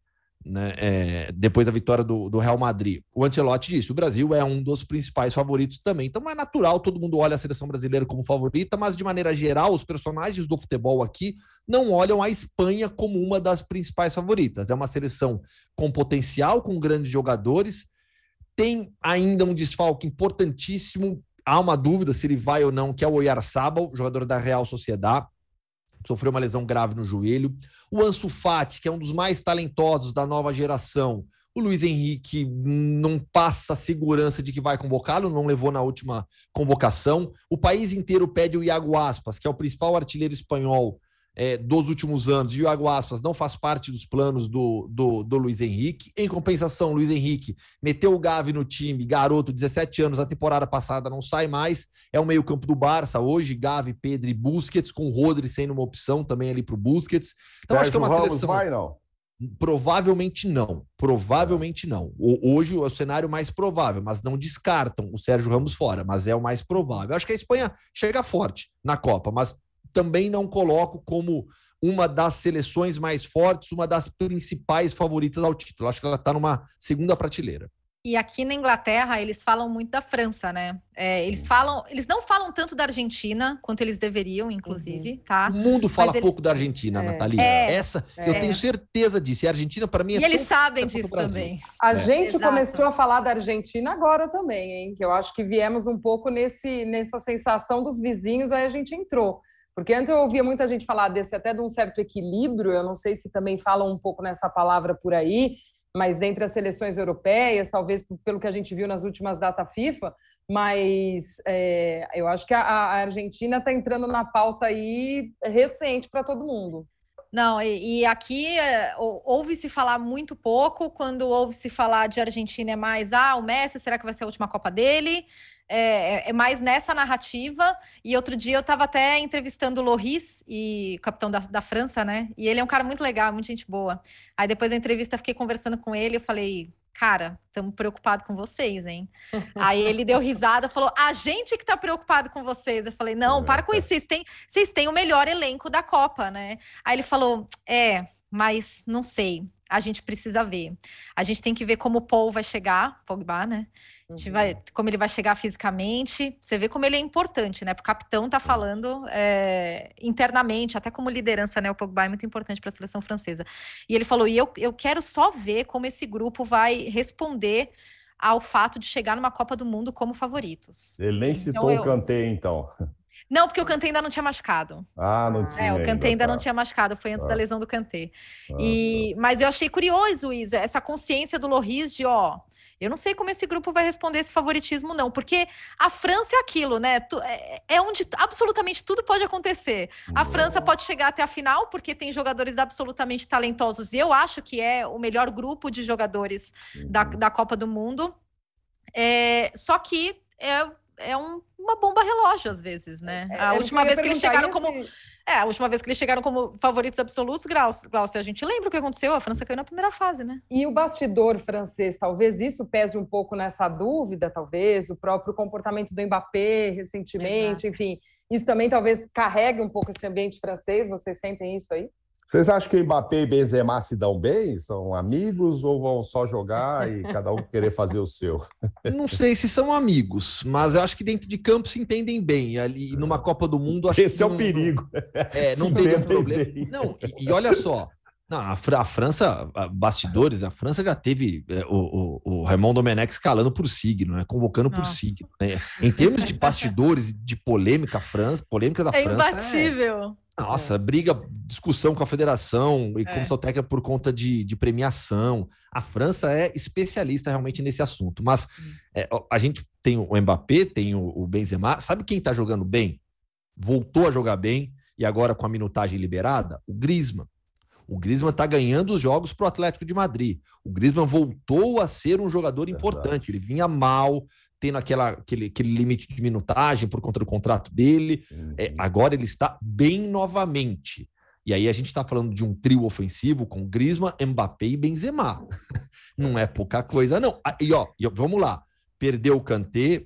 né, é, depois da vitória do, do, Real Madrid. O Ancelotti disse: o Brasil é um dos principais favoritos também. Então é natural, todo mundo olha a seleção brasileira como favorita, mas de maneira geral, os personagens do futebol aqui não olham a Espanha como uma das principais favoritas. É uma seleção com potencial, com grandes jogadores tem ainda um desfalque importantíssimo. Há uma dúvida se ele vai ou não, que é o Oyarzabal, jogador da Real Sociedade. Sofreu uma lesão grave no joelho. O Ansu Fati, que é um dos mais talentosos da nova geração. O Luiz Henrique não passa a segurança de que vai convocá-lo, não levou na última convocação. O país inteiro pede o Iago Aspas, que é o principal artilheiro espanhol é, dos últimos anos, e o Iago Aspas não faz parte dos planos do, do, do, Luiz Henrique. Em compensação, Luiz Henrique meteu o Gavi no time, garoto, 17 anos, a temporada passada não sai mais. É o meio-campo do Barça hoje, Gavi, Pedro e Busquets, com o Rodri sendo uma opção também ali para o Busquets. Então, Sérgio acho que é uma Ramos seleção. Vai, não? Provavelmente não. Provavelmente não. Hoje é o cenário mais provável, mas não descartam o Sérgio Ramos fora, mas é o mais provável. Acho que a Espanha chega forte na Copa, mas também não coloco como uma das seleções mais fortes, uma das principais favoritas ao título. Acho que ela está numa segunda prateleira. E aqui na Inglaterra eles falam muito da França, né? É, eles falam, eles não falam tanto da Argentina quanto eles deveriam, inclusive, uhum. tá? O mundo fala ele... pouco da Argentina, é. Natalia. É. Essa eu tenho é. certeza disso. E a Argentina para mim é E eles sabem disso também. A é. gente Exato. começou a falar da Argentina agora também, hein? Que eu acho que viemos um pouco nesse nessa sensação dos vizinhos, aí a gente entrou. Porque antes eu ouvia muita gente falar desse até de um certo equilíbrio, eu não sei se também falam um pouco nessa palavra por aí, mas entre as seleções europeias, talvez pelo que a gente viu nas últimas data FIFA, mas é, eu acho que a, a Argentina está entrando na pauta aí recente para todo mundo. Não, e, e aqui é, ouve-se falar muito pouco, quando ouve-se falar de Argentina é mais, ah, o Messi, será que vai ser a última Copa dele? É, é, é mais nessa narrativa. E outro dia eu estava até entrevistando o Loris, e capitão da, da França, né? E ele é um cara muito legal, muito gente boa. Aí depois da entrevista fiquei conversando com ele, eu falei, cara, estamos preocupados com vocês, hein? Aí ele deu risada, falou, a gente que está preocupado com vocês. Eu falei, não, para com isso, vocês têm, vocês têm o melhor elenco da Copa, né? Aí ele falou, é, mas não sei. A gente precisa ver. A gente tem que ver como o Paul vai chegar, Pogba, né? A gente uhum. vai, como ele vai chegar fisicamente. Você vê como ele é importante, né? Porque o capitão tá falando é, internamente, até como liderança, né? O Pogba é muito importante para a seleção francesa. E ele falou: e eu, eu quero só ver como esse grupo vai responder ao fato de chegar numa Copa do Mundo como favoritos. Ele nem então, citou eu... o Kanté, então. Não, porque o Kanté ainda não tinha machucado. Ah, não tinha. É, o Kanté ainda, tá. não tinha machucado, foi antes ah. da lesão do Kanté. Ah, e, tá. Mas eu achei curioso isso, essa consciência do Loris de, ó, eu não sei como esse grupo vai responder esse favoritismo, não, porque a França é aquilo, né? É, é onde absolutamente tudo pode acontecer. A França pode chegar até a final, porque tem jogadores absolutamente talentosos, e eu acho que é o melhor grupo de jogadores da, uhum. da Copa do Mundo. É, só que é, é um, uma bomba relógio às vezes, né? É, a última vez que eles chegaram como é, a última vez que eles chegaram como favoritos absolutos, Glaucio, a gente lembra o que aconteceu, a França caiu na primeira fase, né? E o bastidor francês, talvez isso pese um pouco nessa dúvida, talvez, o próprio comportamento do Mbappé recentemente, Exato. enfim, isso também talvez carregue um pouco esse ambiente francês, vocês sentem isso aí? Vocês acham que Mbappé e Benzema se dão bem? São amigos ou vão só jogar e cada um querer fazer o seu? Não sei se são amigos, mas eu acho que dentro de campo se entendem bem. Ali numa Copa do Mundo, acho Esse que é o perigo. É, não tem um problema. Bem. Não, e, e, olha só. Não, a, a, França, a, bastidores, a França já teve é, o, o, o Raymond Domenech escalando por signo, né? Convocando por signo. Né? Em termos de bastidores, de polêmica, a França, polêmica da é França. Imbatível. É nossa, briga, discussão com a federação e é. comissão técnica por conta de, de, premiação. A França é especialista realmente nesse assunto. Mas é, a gente tem o Mbappé, tem o, o Benzema. Sabe quem está jogando bem? Voltou a jogar bem e agora com a minutagem liberada? O Griezmann. O Griezmann está ganhando os jogos para o Atlético de Madrid. O Griezmann voltou a ser um jogador importante. Ele vinha mal, tendo aquela, aquele, aquele limite de minutagem por conta do contrato dele. Uhum. É, agora ele está bem novamente. E aí a gente está falando de um trio ofensivo com Griezmann, Mbappé e Benzema. Não é pouca coisa, não. Ah, e ó, vamos lá. Perdeu o Kanté,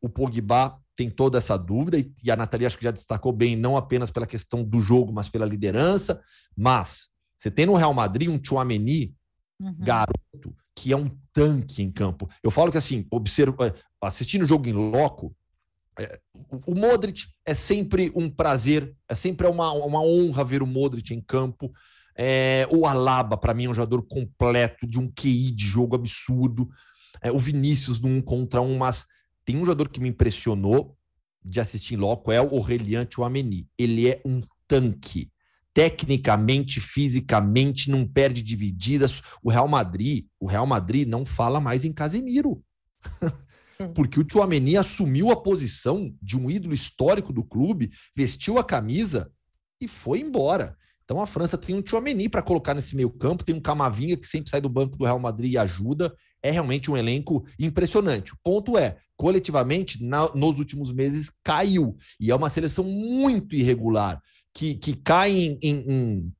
o Pogba tem toda essa dúvida, e a Nathalie acho que já destacou bem, não apenas pela questão do jogo, mas pela liderança. Mas você tem no Real Madrid um Chouameni, uhum. garoto, que é um tanque em campo. Eu falo que assim, observo, assistindo o jogo em loco, é, o Modric é sempre um prazer, é sempre uma, uma honra ver o Modric em campo. É, o Alaba, para mim, é um jogador completo, de um QI de jogo absurdo. É, o Vinícius no um contra um, mas tem um jogador que me impressionou de assistir em loco, é o Aurelian Ameni. Ele é um tanque tecnicamente, fisicamente, não perde divididas. O Real Madrid, o Real Madrid não fala mais em Casemiro. Hum. Porque o Tchouameni assumiu a posição de um ídolo histórico do clube, vestiu a camisa e foi embora. Então a França tem um Tchouameni para colocar nesse meio campo, tem um Camavinga que sempre sai do banco do Real Madrid e ajuda. É realmente um elenco impressionante. O ponto é, coletivamente, na, nos últimos meses caiu. E é uma seleção muito irregular que, que cai em, em, em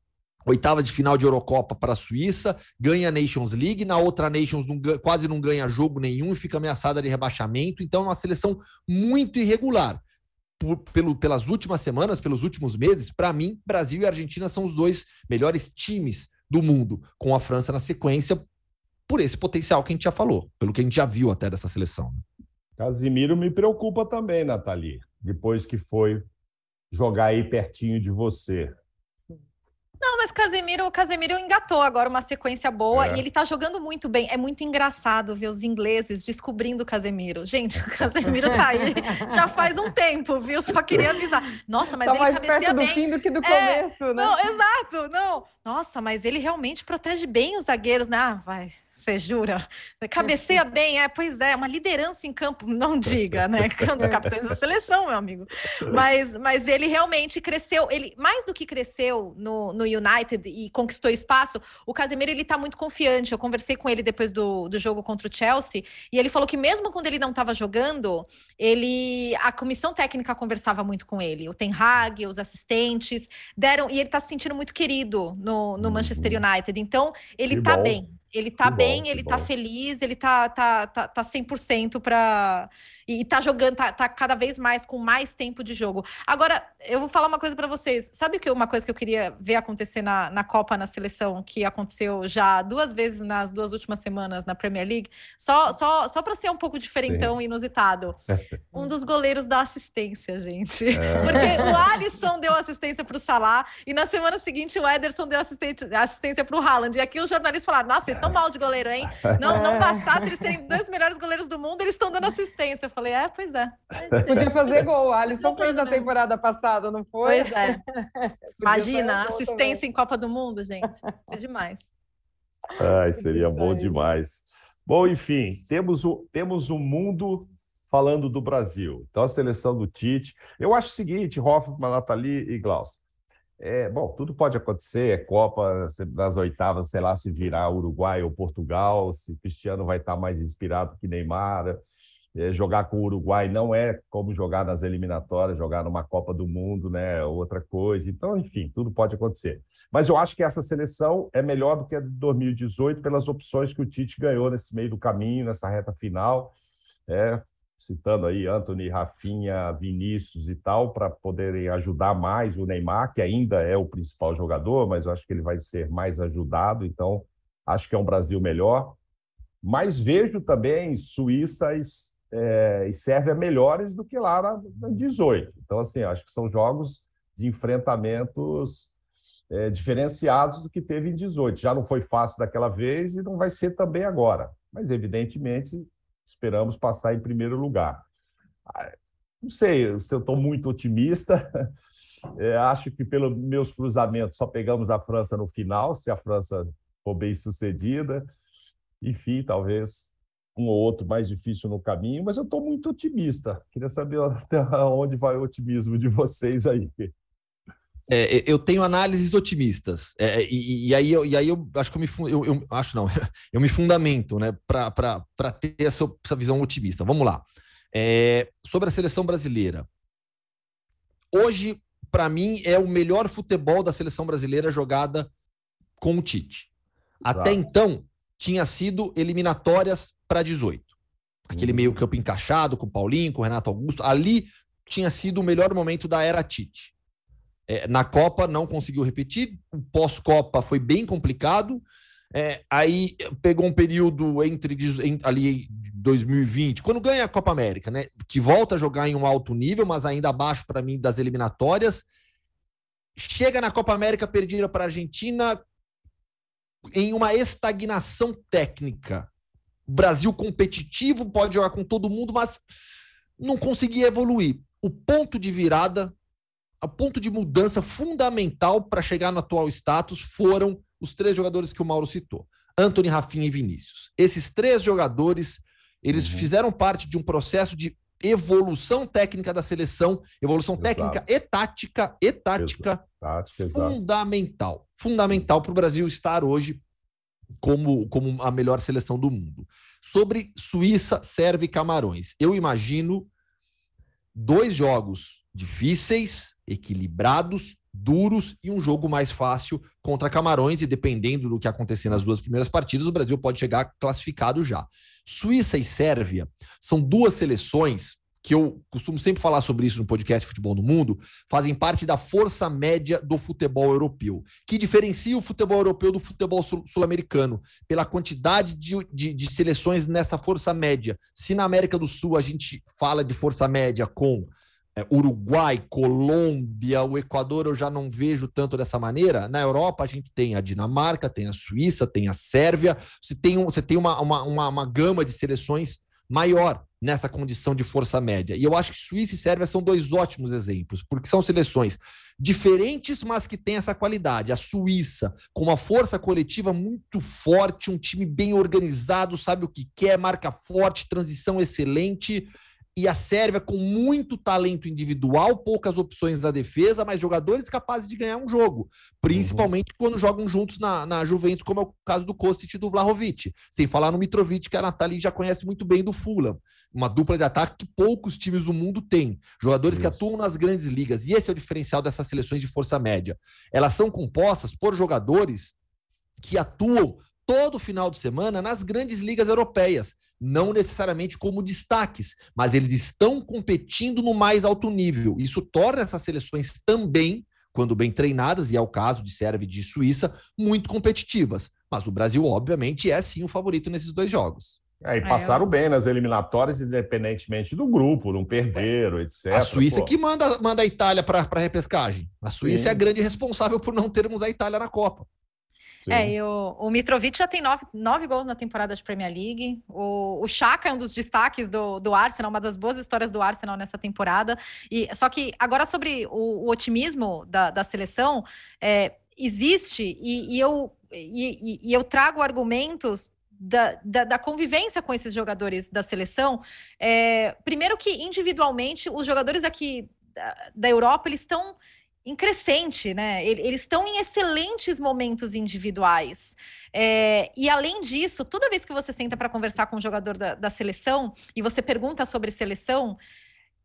oitava de final de Eurocopa para a Suíça, ganha a Nations League, na outra Nations não, quase não ganha jogo nenhum e fica ameaçada de rebaixamento. Então é uma seleção muito irregular. Por, pelo, pelas últimas semanas, pelos últimos meses, para mim, Brasil e Argentina são os dois melhores times do mundo, com a França na sequência, por esse potencial que a gente já falou, pelo que a gente já viu até dessa seleção. Né? Casimiro me preocupa também, Nathalie, depois que foi jogar aí pertinho de você. Não, mas Casemiro, o Casemiro engatou agora uma sequência boa é. e ele tá jogando muito bem. É muito engraçado ver os ingleses descobrindo o Casemiro. Gente, o Casemiro tá aí já faz um tempo, viu? Só queria avisar. Nossa, mas tá ele mais cabeceia perto do bem. fim do que do é, começo, né? Não, exato, não. Nossa, mas ele realmente protege bem os zagueiros, né? Ah, vai, você jura? Cabeceia bem, é, pois é, uma liderança em campo, não diga, né? Um dos capitães da seleção, meu amigo. Mas, mas ele realmente cresceu, ele mais do que cresceu no, no United e conquistou espaço, o Casemiro ele tá muito confiante. Eu conversei com ele depois do, do jogo contra o Chelsea e ele falou que mesmo quando ele não estava jogando, ele a comissão técnica conversava muito com ele, o Ten Hag, os assistentes deram e ele tá se sentindo muito querido no, no Manchester uhum. United. Então ele que tá bom. bem. Ele tá bem, ele tá bom. tá feliz, ele tá, tá, tá, tá 100% para e, e tá jogando, tá, tá, cada vez mais com mais tempo de jogo. Agora, eu vou falar uma coisa para vocês. Sabe que uma coisa que eu queria ver acontecer na, na Copa, na seleção, que aconteceu já duas vezes nas duas últimas semanas na Premier League? Só, só, só para ser um pouco diferentão e inusitado. Um dos goleiros da assistência, gente. É. Porque o Alisson deu assistência pro Salah e na semana seguinte o Ederson deu assistência, pro Haaland. E aqui os jornalistas falaram: nossa, estão mal de goleiro, hein? Não, não bastasse eles serem dois melhores goleiros do mundo, eles estão dando assistência falei, é, pois é. Podia fazer gol. A Alisson fez na temporada passada, não foi? Pois é. Imagina, assistência também. em Copa do Mundo, gente. Isso é demais. Ai, seria bom demais. Bom, enfim, temos o, temos o mundo falando do Brasil. Então, a seleção do Tite. Eu acho o seguinte, Hoffman, Nathalie e Glaucio. É, bom, tudo pode acontecer, é Copa, nas oitavas, sei lá, se virar Uruguai ou Portugal, se Cristiano vai estar mais inspirado que Neymar. É, jogar com o Uruguai não é como jogar nas eliminatórias, jogar numa Copa do Mundo, né? Outra coisa. Então, enfim, tudo pode acontecer. Mas eu acho que essa seleção é melhor do que a de 2018 pelas opções que o Tite ganhou nesse meio do caminho, nessa reta final. É, citando aí Anthony, Rafinha, Vinícius e tal, para poderem ajudar mais o Neymar, que ainda é o principal jogador, mas eu acho que ele vai ser mais ajudado. Então, acho que é um Brasil melhor. Mas vejo também Suíça e é, e Sérvia melhores do que lá na, na 18. Então, assim, acho que são jogos de enfrentamentos é, diferenciados do que teve em 18. Já não foi fácil daquela vez e não vai ser também agora. Mas, evidentemente, esperamos passar em primeiro lugar. Ah, não sei se eu estou muito otimista. É, acho que, pelos meus cruzamentos, só pegamos a França no final, se a França for bem sucedida. Enfim, talvez um ou outro mais difícil no caminho, mas eu estou muito otimista. Queria saber até onde vai o otimismo de vocês aí. É, eu tenho análises otimistas, é, e, e, aí eu, e aí eu acho que eu me eu, eu acho não, eu me fundamento né, para ter essa, essa visão otimista. Vamos lá. É, sobre a seleção brasileira. Hoje, para mim, é o melhor futebol da seleção brasileira jogada com o Tite. Exato. Até então, tinha sido eliminatórias para 18. Aquele uhum. meio-campo encaixado com o Paulinho, com o Renato Augusto. Ali tinha sido o melhor momento da era Tite. É, na Copa não conseguiu repetir, o pós-Copa foi bem complicado. É, aí pegou um período entre ali 2020, quando ganha a Copa América, né? Que volta a jogar em um alto nível, mas ainda abaixo para mim das eliminatórias. Chega na Copa América perdida para a Argentina em uma estagnação técnica. Brasil competitivo, pode jogar com todo mundo, mas não conseguia evoluir. O ponto de virada, o ponto de mudança fundamental para chegar no atual status foram os três jogadores que o Mauro citou: Anthony, Rafinha e Vinícius. Esses três jogadores, eles uhum. fizeram parte de um processo de evolução técnica da seleção, evolução Exato. técnica e tática, e tática Tática, fundamental. Exato. Fundamental para o Brasil estar hoje como, como a melhor seleção do mundo. Sobre Suíça, Sérvia e Camarões, eu imagino dois jogos difíceis, equilibrados, duros e um jogo mais fácil contra Camarões. E dependendo do que acontecer nas duas primeiras partidas, o Brasil pode chegar classificado já. Suíça e Sérvia são duas seleções que eu costumo sempre falar sobre isso no podcast Futebol no Mundo, fazem parte da força média do futebol europeu, que diferencia o futebol europeu do futebol sul-americano, pela quantidade de, de, de, seleções nessa força média. Se na América do Sul a gente fala de força média com Uruguai, Colômbia, o Equador, eu já não vejo tanto dessa maneira. Na Europa, a gente tem a Dinamarca, tem a Suíça, tem a Sérvia, você tem, um, você tem uma, uma, uma, uma gama de seleções maior nessa condição de força média. E eu acho que Suíça e Sérvia são dois ótimos exemplos, porque são seleções diferentes, mas que têm essa qualidade. A Suíça, com uma força coletiva muito forte, um time bem organizado, sabe o que quer, marca forte, transição excelente e a Sérvia com muito talento individual, poucas opções na defesa, mas jogadores capazes de ganhar um jogo, principalmente uhum. quando jogam juntos na, na Juventus, como é o caso do Kostic e do Vlahovic. Sem falar no Mitrovic, que a Nathalie já conhece muito bem do Fulham. Uma dupla de ataque que poucos times do mundo têm. Jogadores Isso. que atuam nas grandes ligas. E esse é o diferencial dessas seleções de força média. Elas são compostas por jogadores que atuam todo final de semana nas grandes ligas europeias. Não necessariamente como destaques, mas eles estão competindo no mais alto nível. Isso torna essas seleções também, quando bem treinadas, e é o caso de Sérvia e de Suíça, muito competitivas. Mas o Brasil, obviamente, é sim o favorito nesses dois jogos. É, e passaram é, eu... bem nas eliminatórias, independentemente do grupo, não perderam, etc. A Suíça Pô. que manda, manda a Itália para a repescagem. A Suíça Sim. é a grande responsável por não termos a Itália na Copa. Sim. É, e o, o Mitrovic já tem nove, nove gols na temporada de Premier League. O, o Chaka é um dos destaques do, do Arsenal, uma das boas histórias do Arsenal nessa temporada. E Só que agora sobre o, o otimismo da, da seleção, é, existe, e, e eu, e, e eu trago argumentos da, da, da, convivência com esses jogadores da seleção. É, primeiro que individualmente os jogadores aqui da, da Europa eles estão em crescente, né? Eles estão em excelentes momentos individuais. É, e além disso, toda vez que você senta para conversar com um jogador da, da seleção e você pergunta sobre seleção,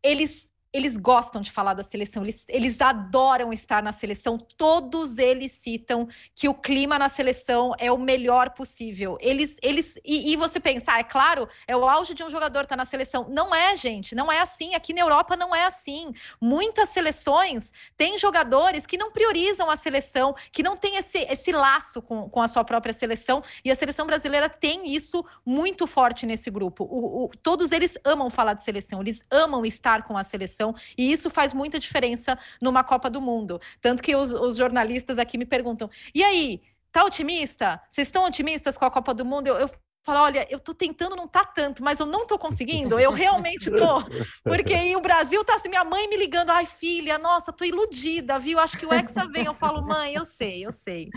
eles eles gostam de falar da seleção, eles, eles adoram estar na seleção, todos eles citam que o clima na seleção é o melhor possível. Eles, eles e, e você pensar, ah, é claro, é o auge de um jogador estar tá na seleção. Não é, gente, não é assim. Aqui na Europa não é assim. Muitas seleções têm jogadores que não priorizam a seleção, que não têm esse, esse laço com, com a sua própria seleção, e a seleção brasileira tem isso muito forte nesse grupo. O, o, todos eles amam falar de seleção, eles amam estar com a seleção seleção, e isso faz muita diferença numa Copa do Mundo. Tanto que os, os jornalistas aqui me perguntam: e aí, tá otimista? Vocês estão otimistas com a Copa do Mundo? Eu, eu falo, olha, eu tô tentando não tá tanto, mas eu não tô conseguindo, eu realmente tô. Porque aí o Brasil tá assim, minha mãe me ligando, ai filha, nossa, tô iludida, viu? Acho que o Hexa vem, eu falo, mãe, eu sei, eu sei.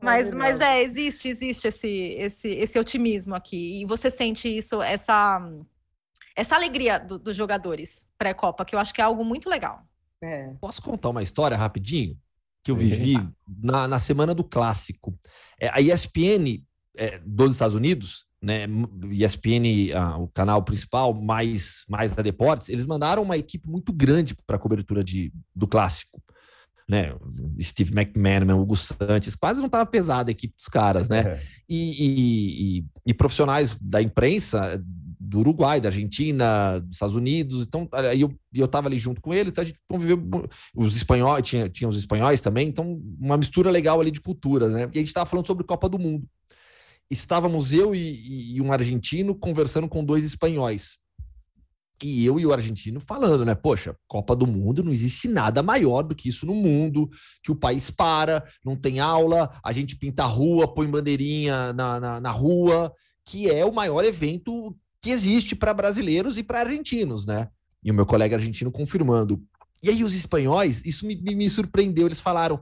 Mas, é mas é, existe, existe esse, esse, esse otimismo aqui, e você sente isso, essa essa alegria do, dos jogadores pré-Copa, que eu acho que é algo muito legal. É. Posso contar uma história rapidinho? Que eu vivi na, na semana do clássico. É, a ESPN é, dos Estados Unidos, né, ESPN, ah, o canal principal, mais, mais da Deportes, eles mandaram uma equipe muito grande para a cobertura de, do clássico. Né, Steve McManaman, Hugo Santos, quase não estava pesada a equipe dos caras, né? É. E, e, e, e, profissionais da imprensa do Uruguai, da Argentina, dos Estados Unidos. Então, aí eu, eu tava ali junto com eles, a gente conviveu. Os espanhóis, tinha, tinha os espanhóis também, então, uma mistura legal ali de culturas, né? E a gente estava falando sobre Copa do Mundo. Estávamos eu e, e um argentino conversando com dois espanhóis. E eu e o argentino falando, né? Poxa, Copa do Mundo não existe nada maior do que isso no mundo, que o país para, não tem aula, a gente pinta a rua, põe bandeirinha na, na, na rua, que é o maior evento que existe para brasileiros e para argentinos, né? E o meu colega argentino confirmando. E aí os espanhóis, isso me, me surpreendeu, eles falaram: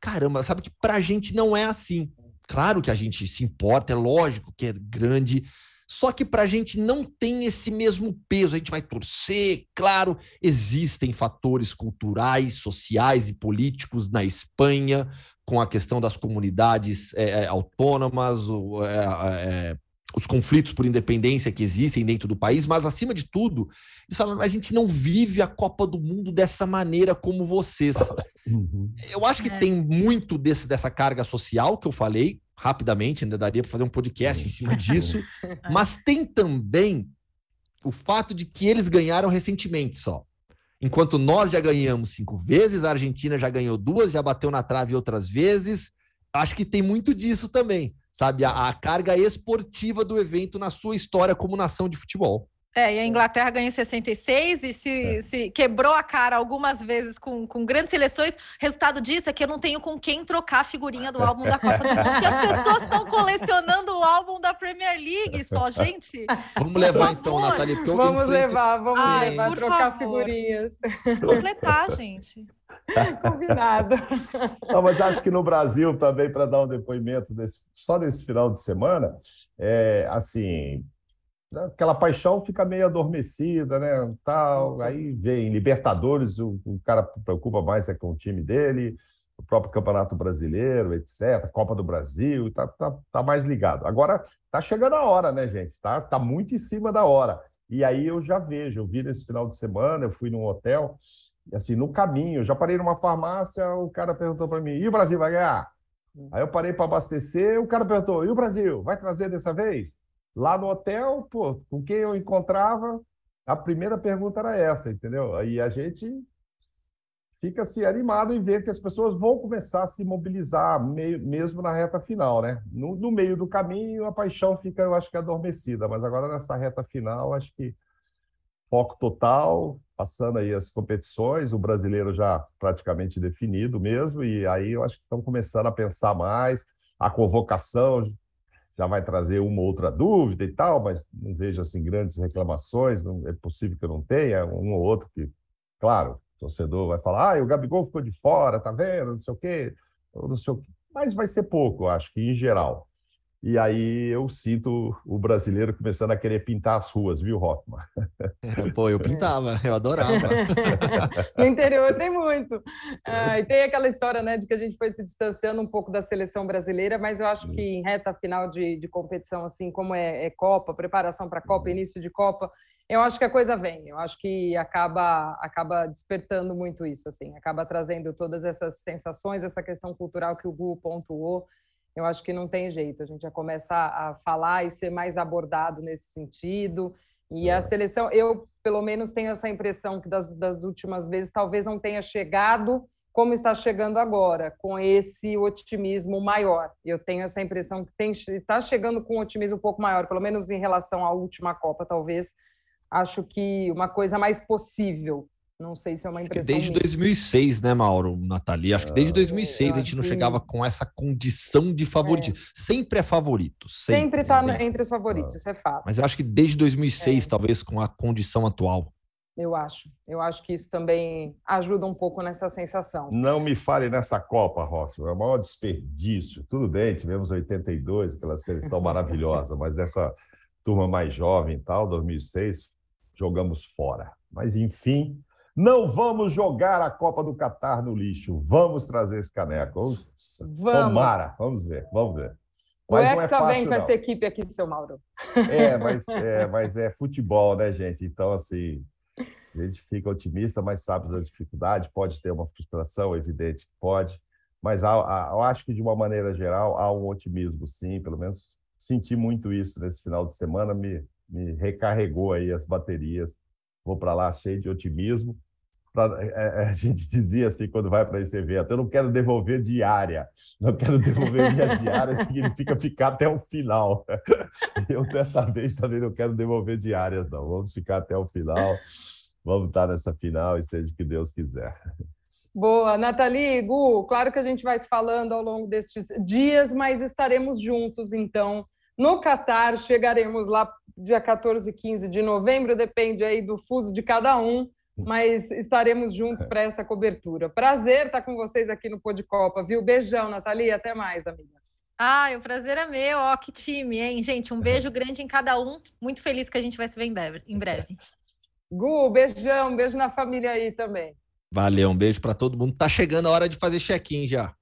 caramba, sabe que para a gente não é assim. Claro que a gente se importa, é lógico que é grande, só que para a gente não tem esse mesmo peso. A gente vai torcer, claro, existem fatores culturais, sociais e políticos na Espanha, com a questão das comunidades é, autônomas, é, é, os conflitos por independência que existem dentro do país, mas acima de tudo, eles falam, a gente não vive a Copa do Mundo dessa maneira como vocês. Uhum. Eu acho que é. tem muito desse, dessa carga social que eu falei, rapidamente, ainda daria para fazer um podcast em cima disso, mas tem também o fato de que eles ganharam recentemente só. Enquanto nós já ganhamos cinco vezes, a Argentina já ganhou duas, já bateu na trave outras vezes. Acho que tem muito disso também sabe? A, a, carga esportiva do evento na sua história como nação de futebol. É, e a Inglaterra ganhou em 66 e se, é. se quebrou a cara algumas vezes com, com grandes seleções. Resultado disso é que eu não tenho com quem trocar a figurinha do álbum da Copa do Mundo, porque as pessoas estão colecionando o álbum da Premier League só, gente. Vamos levar então, Nathalie. Porque vamos levar, vamos Ai, levar, trocar favor. figurinhas. completar, gente. Combinado. Não, mas acho que no Brasil também, para dar um depoimento desse, só nesse final de semana, é, assim, aquela paixão fica meio adormecida, né? Tal, aí vem Libertadores, o, o cara preocupa mais é com o time dele, o próprio Campeonato Brasileiro, etc., Copa do Brasil, tá, tá, tá mais ligado. Agora tá chegando a hora, né, gente? Tá, tá muito em cima da hora. E aí eu já vejo, eu vi nesse final de semana, eu fui num hotel, assim, no caminho, já parei numa farmácia, o cara perguntou para mim: "E o Brasil vai ganhar?" Hum. Aí eu parei para abastecer, o cara perguntou: e o Brasil? Vai trazer dessa vez? Lá no hotel, pô, com quem eu encontrava, a primeira pergunta era essa, entendeu? Aí a gente fica se animado em ver que as pessoas vão começar a se mobilizar mesmo na reta final, né? No, no, meio do caminho a paixão fica, eu acho que adormecida, mas agora nessa reta final acho que foco total, passando aí as competições, o brasileiro já praticamente definido mesmo, e aí eu acho que estão começando a pensar mais, a convocação já vai trazer uma ou outra dúvida e tal, mas não vejo assim grandes reclamações, não, é possível que eu não tenha, um ou outro que, claro, o torcedor vai falar, ah, o Gabigol ficou de fora, tá vendo, não sei o quê, não sei o quê. mas vai ser pouco, acho que em geral. E aí eu sinto o brasileiro começando a querer pintar as ruas, viu, Hoffman? É, pô, eu pintava, eu adorava. no interior tem muito. Ah, e tem aquela história, né, de que a gente foi se distanciando um pouco da seleção brasileira, mas eu acho que em reta final de, de competição, assim como é, é Copa, preparação para Copa, uhum. início de Copa, eu acho que a coisa vem. Eu acho que acaba acaba despertando muito isso, assim, acaba trazendo todas essas sensações, essa questão cultural que o Gu pontuou eu acho que não tem jeito. A gente já começa a falar e ser mais abordado nesse sentido. E a é. seleção, eu pelo menos tenho essa impressão que das, das últimas vezes talvez não tenha chegado como está chegando agora, com esse otimismo maior. Eu tenho essa impressão que está chegando com um otimismo um pouco maior, pelo menos em relação à última Copa, talvez. Acho que uma coisa mais possível não sei se é uma impressão. Desde minha. 2006, né, Mauro, Nathalie? Acho que desde 2006 é, a gente não chegava com essa condição de favorito. É. Sempre é favorito. Sempre está entre os favoritos, isso é fato. Mas eu acho que desde 2006, é. talvez, com a condição atual. Eu acho. Eu acho que isso também ajuda um pouco nessa sensação. Não me fale nessa Copa, Rossi. É o maior desperdício. Tudo bem, tivemos 82, aquela seleção maravilhosa, mas dessa turma mais jovem e tal, 2006, jogamos fora. Mas, enfim, não vamos jogar a Copa do Catar no lixo. Vamos trazer esse caneco. Vamos. Tomara. Vamos ver, vamos ver. Mas o Hexa é vem com não. essa equipe aqui, seu Mauro. É mas, é, mas é futebol, né, gente? Então, assim, a gente fica otimista, mas sabe da dificuldade. Pode ter uma frustração, evidente que pode. Mas há, há, eu acho que, de uma maneira geral, há um otimismo, sim. Pelo menos senti muito isso nesse final de semana. Me, me recarregou aí as baterias vou para lá cheio de otimismo. Pra, é, é a gente dizia assim quando vai para esse evento: eu não quero devolver diária, não quero devolver minha diária, significa ficar até o final. Eu dessa vez também não quero devolver diárias, não. Vamos ficar até o final, vamos estar nessa final e seja o que Deus quiser. Boa, Nathalie, Gu, claro que a gente vai se falando ao longo destes dias, mas estaremos juntos então no Catar. Chegaremos lá dia 14 e 15 de novembro, depende aí do fuso de cada um, mas estaremos juntos para essa cobertura. Prazer estar com vocês aqui no Pô de Copa, viu? Beijão, Nathalie, até mais, amiga. Ah, o prazer é meu, ó, que time, hein? Gente, um beijo grande em cada um. Muito feliz que a gente vai se ver em breve. Em breve. Gu, beijão, beijo na família aí também. Valeu, um beijo para todo mundo. Tá chegando a hora de fazer check-in já.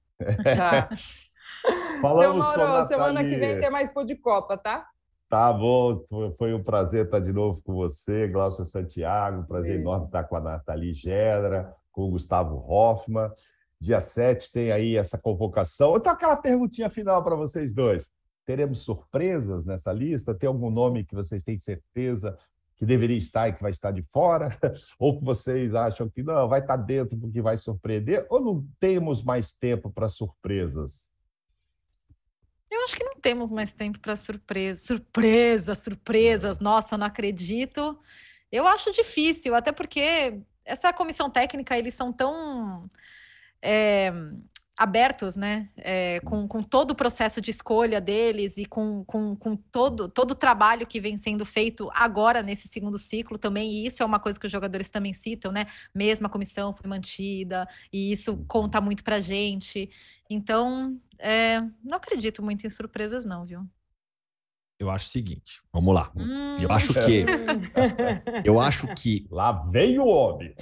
Tá. Falamos Seu Mauro, semana que vem tem mais Pô de Copa, tá? Tá bom, foi um prazer estar de novo com você, Glaucio Santiago. Prazer Sim. enorme estar com a Nathalie Gedra, com o Gustavo Hoffman. Dia 7 tem aí essa convocação. Então, aquela perguntinha final para vocês dois. Teremos surpresas nessa lista? Tem algum nome que vocês têm certeza que deveria estar e que vai estar de fora? Ou que vocês acham que não, vai estar dentro porque vai surpreender? Ou não temos mais tempo para surpresas? Eu acho que não temos mais tempo para surpresa. Surpresa, surpresas. Nossa, não acredito. Eu acho difícil, até porque essa comissão técnica, eles são tão é, abertos, né? É, com, com todo o processo de escolha deles e com, com, com todo, todo o trabalho que vem sendo feito agora nesse segundo ciclo também. E isso é uma coisa que os jogadores também citam, né? Mesmo a comissão foi mantida, e isso conta muito para gente. Então, é, não acredito muito em surpresas, não, viu? Eu acho o seguinte, vamos lá. Hum. Eu acho que. eu acho que. Lá vem o homem.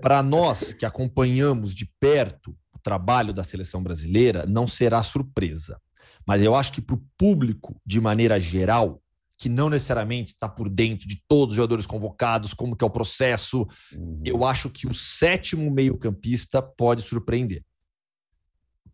Para nós que acompanhamos de perto trabalho da seleção brasileira, não será surpresa. Mas eu acho que para o público, de maneira geral, que não necessariamente está por dentro de todos os jogadores convocados, como que é o processo, uhum. eu acho que o sétimo meio-campista pode surpreender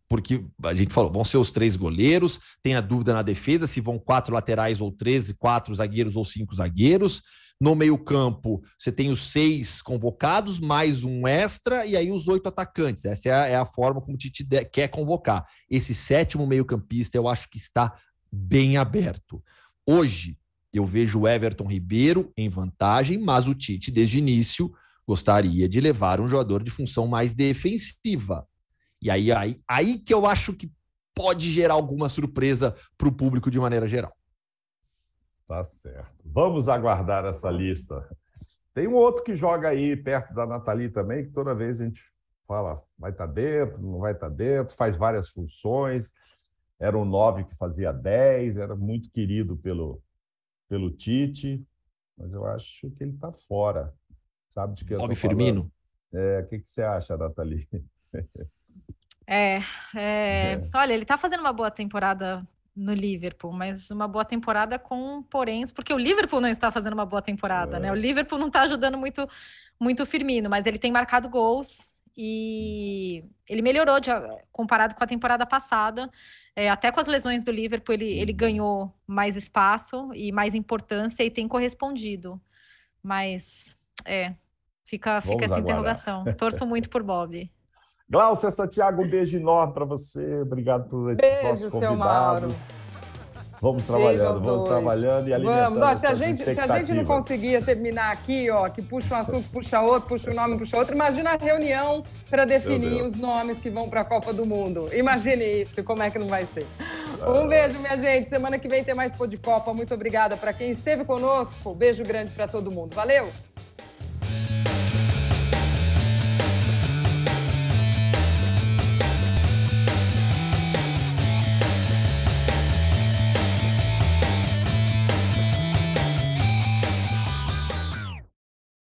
porque a gente falou, vão ser os três goleiros, tem a dúvida na defesa se vão quatro laterais ou treze, quatro zagueiros ou cinco zagueiros. No meio-campo, você tem os seis convocados, mais um extra, e aí os oito atacantes. Essa é a, é a forma como o Tite quer convocar. Esse sétimo meio-campista, eu acho que está bem aberto. Hoje, eu vejo o Everton Ribeiro em vantagem, mas o Tite, desde o início, gostaria de levar um jogador de função mais defensiva. E aí, aí, aí que eu acho que pode gerar alguma surpresa para o público de maneira geral. Tá certo. Vamos aguardar essa lista. Tem um outro que joga aí perto da Nathalie também, que toda vez a gente fala, vai estar tá dentro, não vai estar tá dentro, faz várias funções. Era um nove que fazia 10, era muito querido pelo, pelo Tite, mas eu acho que ele está fora. Sabe de que eu Bob Firmino? É, o que, que você acha, Nathalie? É, é, é, olha, ele está fazendo uma boa temporada no Liverpool, mas uma boa temporada com poréns, porque o Liverpool não está fazendo uma boa temporada, é. né? O Liverpool não está ajudando muito, muito o Firmino, mas ele tem marcado gols e ele melhorou de, comparado com a temporada passada. É, até com as lesões do Liverpool, ele, ele ganhou mais espaço e mais importância e tem correspondido. Mas é, fica, fica essa interrogação. Torço muito por Bob. Glaucia Santiago, um beijo enorme para você. Obrigado por esses beijo, nossos convidados. Vamos trabalhando, vamos dois. trabalhando e alimentando vamos. se, a gente, se a gente não conseguia terminar aqui, ó, que puxa um assunto, puxa outro, puxa um nome, puxa outro, imagina a reunião para definir os nomes que vão para a Copa do Mundo. Imagine isso, como é que não vai ser. Um beijo, minha gente. Semana que vem tem mais Pô de Copa. Muito obrigada para quem esteve conosco. Beijo grande para todo mundo. Valeu!